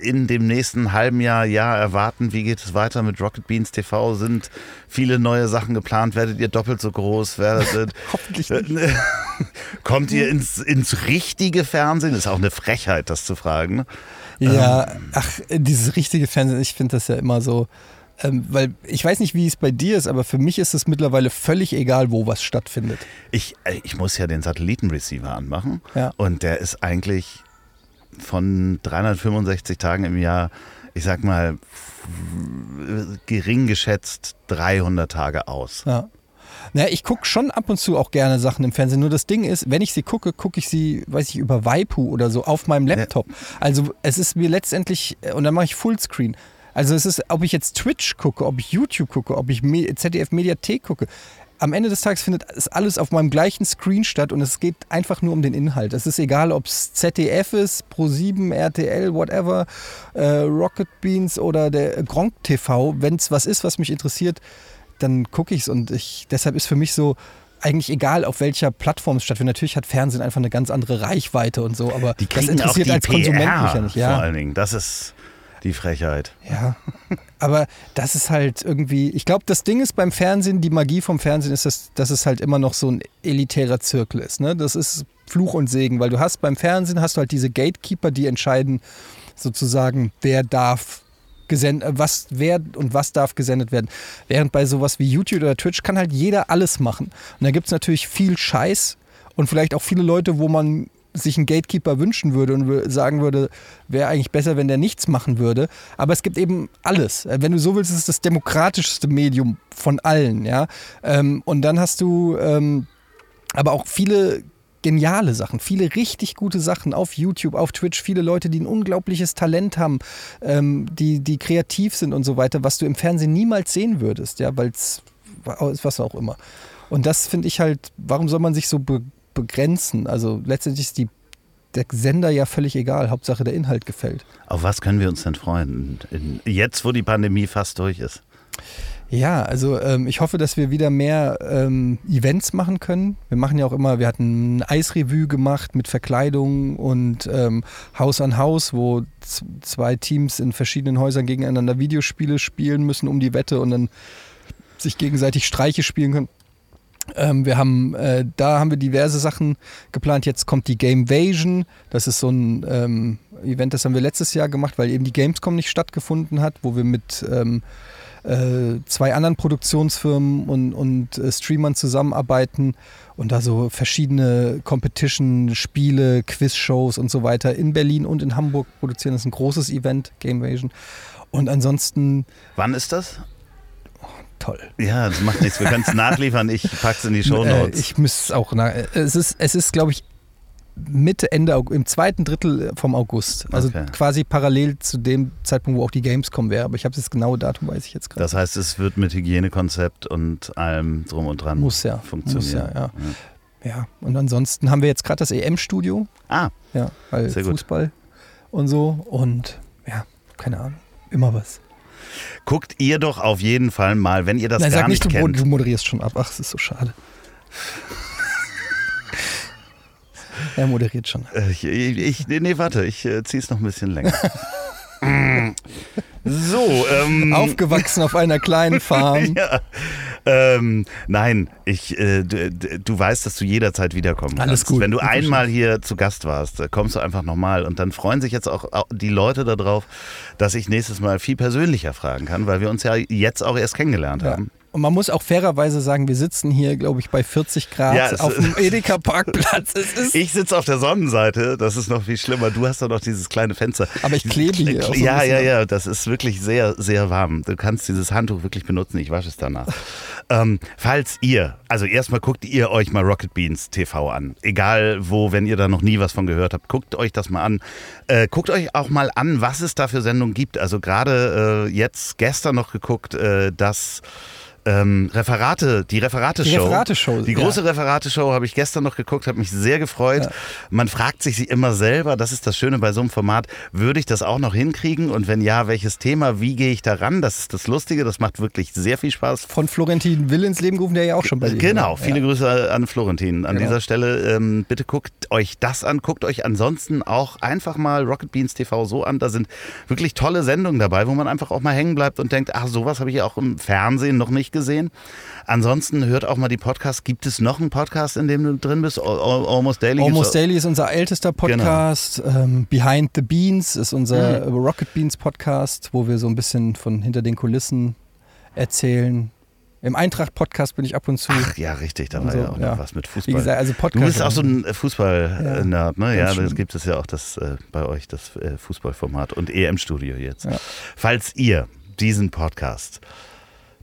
in dem nächsten halben Jahr, Jahr erwarten? Wie geht es weiter mit Rocket Beans TV? Sind viele neue Sachen geplant? Werdet ihr doppelt so groß? Werdet, [LAUGHS] Hoffentlich äh, nicht. [LAUGHS] kommt ihr ins, ins richtige Fernsehen? Ist auch eine Frechheit, das zu fragen. Ja, ach, dieses richtige Fernsehen, ich finde das ja immer so, ähm, weil ich weiß nicht, wie es bei dir ist, aber für mich ist es mittlerweile völlig egal, wo was stattfindet. Ich, äh, ich muss ja den Satellitenreceiver anmachen Ja. und der ist eigentlich von 365 Tagen im Jahr, ich sag mal, gering geschätzt 300 Tage aus. Ja. Naja, ich gucke schon ab und zu auch gerne Sachen im Fernsehen. Nur das Ding ist, wenn ich sie gucke, gucke ich sie, weiß ich, über Waipu oder so auf meinem Laptop. Also es ist mir letztendlich, und dann mache ich Fullscreen. Also es ist, ob ich jetzt Twitch gucke, ob ich YouTube gucke, ob ich ZDF Mediathek gucke. Am Ende des Tages findet es alles auf meinem gleichen Screen statt und es geht einfach nur um den Inhalt. Es ist egal, ob es ZDF ist, Pro7, RTL, whatever, äh, Rocket Beans oder der Gronk TV. Wenn es was ist, was mich interessiert, dann gucke ich es und ich, deshalb ist für mich so eigentlich egal, auf welcher Plattform es stattfindet. Natürlich hat Fernsehen einfach eine ganz andere Reichweite und so, aber das interessiert als Konsument PR mich ja nicht. vor Ja, allen Dingen. Das ist die Frechheit. ja. Aber das ist halt irgendwie, ich glaube, das Ding ist beim Fernsehen, die Magie vom Fernsehen ist, dass, dass es halt immer noch so ein elitärer Zirkel ist. Ne? Das ist Fluch und Segen, weil du hast beim Fernsehen hast du halt diese Gatekeeper, die entscheiden sozusagen, wer darf gesendet, was, wer und was darf gesendet werden. Während bei sowas wie YouTube oder Twitch kann halt jeder alles machen. Und da gibt es natürlich viel Scheiß und vielleicht auch viele Leute, wo man sich einen Gatekeeper wünschen würde und sagen würde, wäre eigentlich besser, wenn der nichts machen würde. Aber es gibt eben alles. Äh, Wenn du so willst, ist es das demokratischste Medium von allen, ja. Ähm, und dann hast du ähm, aber auch viele geniale Sachen, viele richtig gute Sachen auf YouTube, auf Twitch, viele Leute, die ein unglaubliches Talent haben, ähm, die, die kreativ sind und so weiter, was du im Fernsehen niemals sehen würdest, ja, weil es was auch immer. Und das finde ich halt, warum soll man sich so be begrenzen? Also letztendlich ist die, der Sender ja völlig egal, Hauptsache der Inhalt gefällt. Auf was können wir uns denn freuen? Jetzt, wo die Pandemie fast durch ist. Ja, also ähm, ich hoffe, dass wir wieder mehr ähm, Events machen können. Wir machen ja auch immer, wir hatten ein Eisrevue gemacht mit Verkleidung und ähm, Haus an Haus, wo zwei Teams in verschiedenen Häusern gegeneinander Videospiele spielen müssen um die Wette und dann sich gegenseitig Streiche spielen können. Ähm, wir haben, äh, da haben wir diverse Sachen geplant. Jetzt kommt die Gamevasion. Das ist so ein ähm, Event, das haben wir letztes Jahr gemacht, weil eben die Gamescom nicht stattgefunden hat, wo wir mit ähm, äh, zwei anderen Produktionsfirmen und, und äh, Streamern zusammenarbeiten und da so verschiedene Competition, Spiele, Quiz-Shows und so weiter in Berlin und in Hamburg produzieren. Das ist ein großes Event, Gamevasion. Und ansonsten. Wann ist das? Toll. Ja, das macht nichts. Wir können es nachliefern. Ich packe es in die Show Notes. Äh, ich müsste es auch. Nach, es ist, es ist glaube ich, Mitte, Ende, im zweiten Drittel vom August. Also okay. quasi parallel zu dem Zeitpunkt, wo auch die Gamescom wäre. Aber ich habe das genaue Datum, weiß ich jetzt gerade. Das heißt, es wird mit Hygienekonzept und allem drum und dran muss ja, funktionieren. Muss ja, ja. ja. ja. und ansonsten haben wir jetzt gerade das EM-Studio. Ah. Ja, weil Fußball und so. Und ja, keine Ahnung. Immer was. Guckt ihr doch auf jeden Fall mal, wenn ihr das Nein, gar sag nicht, nicht du, kennt. du moderierst schon ab. Ach, es ist so schade. [LAUGHS] er moderiert schon. Äh, ich, ich, nee, warte, ich äh, ziehe es noch ein bisschen länger. [LAUGHS] [LAUGHS] so. Ähm, Aufgewachsen auf einer kleinen Farm. [LAUGHS] ja. Ähm, nein, ich, äh, du, du, weißt, dass du jederzeit wiederkommen Alles kannst. gut. Wenn du einmal hier zu Gast warst, äh, kommst du einfach nochmal und dann freuen sich jetzt auch die Leute darauf, dass ich nächstes Mal viel persönlicher fragen kann, weil wir uns ja jetzt auch erst kennengelernt ja. haben. Und man muss auch fairerweise sagen, wir sitzen hier, glaube ich, bei 40 Grad ja, auf dem Edeka-Parkplatz. [LAUGHS] ich sitze auf der Sonnenseite, das ist noch viel schlimmer. Du hast doch noch dieses kleine Fenster. Aber ich klebe hier. So ja, ja, ja, das ist wirklich sehr, sehr warm. Du kannst dieses Handtuch wirklich benutzen, ich wasche es danach. ähm, falls ihr, also erstmal guckt ihr euch mal Rocket Beans TV an. Egal wo, wenn ihr da noch nie was von gehört habt, guckt euch das mal an. Äh, guckt euch auch mal an, was es da für Sendungen gibt. Also gerade äh, jetzt gestern noch geguckt, äh, dass ähm, Referate, die Referate-Show. Die Referate-Show. Die große ja. Referate-Show habe ich gestern noch geguckt, habe mich sehr gefreut. Ja. Man fragt sich immer selber, das ist das Schöne bei so einem Format, würde ich das auch noch hinkriegen? Und wenn ja, welches Thema, wie gehe ich da ran? Das ist das Lustige, das macht wirklich sehr viel Spaß. Von Florentin Will ins Leben gerufen, der ja auch schon bei dir Genau, viele ja. Grüße an Florentin. An genau. dieser Stelle ähm, bitte guckt euch das an, guckt euch ansonsten auch einfach mal Rocket Beans TV so an. Da sind wirklich tolle Sendungen dabei, wo man einfach auch mal hängen bleibt und denkt, ach, sowas habe ich auch im Fernsehen noch nicht gesehen. Ansonsten hört auch mal die Podcasts. Gibt es noch einen Podcast, in dem du drin bist? Almost Daily? Almost Daily ist unser ältester genau. Podcast. Genau. Ähm, Behind the Beans ist unser mhm. Rocket Beans Podcast, wo wir so ein bisschen von hinter den Kulissen erzählen. Im Eintracht-Podcast bin ich ab und zu. Ach ja, richtig, da war so, ja auch noch was mit Fußball. Wie gesagt, also Podcast. Du bist auch so ein Fußball-Nerd, ne? Ja, das gibt es ja auch das äh, bei euch, das äh, Fußballformat und EM-Studio jetzt. Ja. Falls ihr diesen Podcast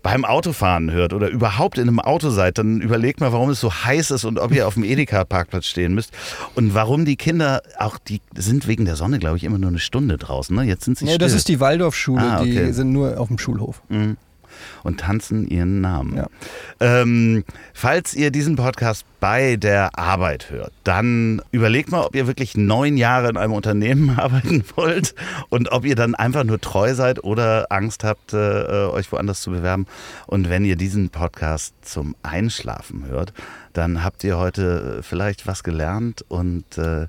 beim Autofahren hört oder überhaupt in einem Auto seid, dann überlegt mal, warum es so heiß ist und ob ihr auf dem Edeka-Parkplatz stehen müsst und warum die Kinder auch, die sind wegen der Sonne, glaube ich, immer nur eine Stunde draußen. Ne? Jetzt sind sie Ja, still. das ist die Waldorfschule, ah, okay. die sind nur auf dem Schulhof. Mhm und tanzen ihren Namen. Ja. Ähm, falls ihr diesen Podcast bei der Arbeit hört, dann überlegt mal, ob ihr wirklich neun Jahre in einem Unternehmen [LAUGHS] arbeiten wollt und ob ihr dann einfach nur treu seid oder Angst habt, äh, euch woanders zu bewerben. Und wenn ihr diesen Podcast zum Einschlafen hört, dann habt ihr heute vielleicht was gelernt und äh,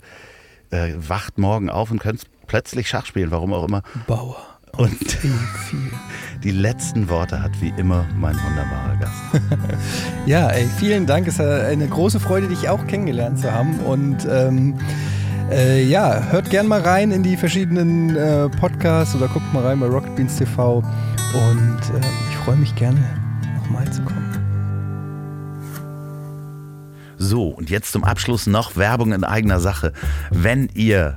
äh, wacht morgen auf und könnt plötzlich Schach spielen, warum auch immer. Bauer. Und [LAUGHS] die letzten Worte hat wie immer mein wunderbarer Gast. [LAUGHS] ja, ey, vielen Dank. Es ist eine große Freude, dich auch kennengelernt zu haben. Und ähm, äh, ja, hört gern mal rein in die verschiedenen äh, Podcasts oder guckt mal rein bei Rocket Beans TV. Und äh, ich freue mich gerne, nochmal zu kommen. So, und jetzt zum Abschluss noch Werbung in eigener Sache. Wenn ihr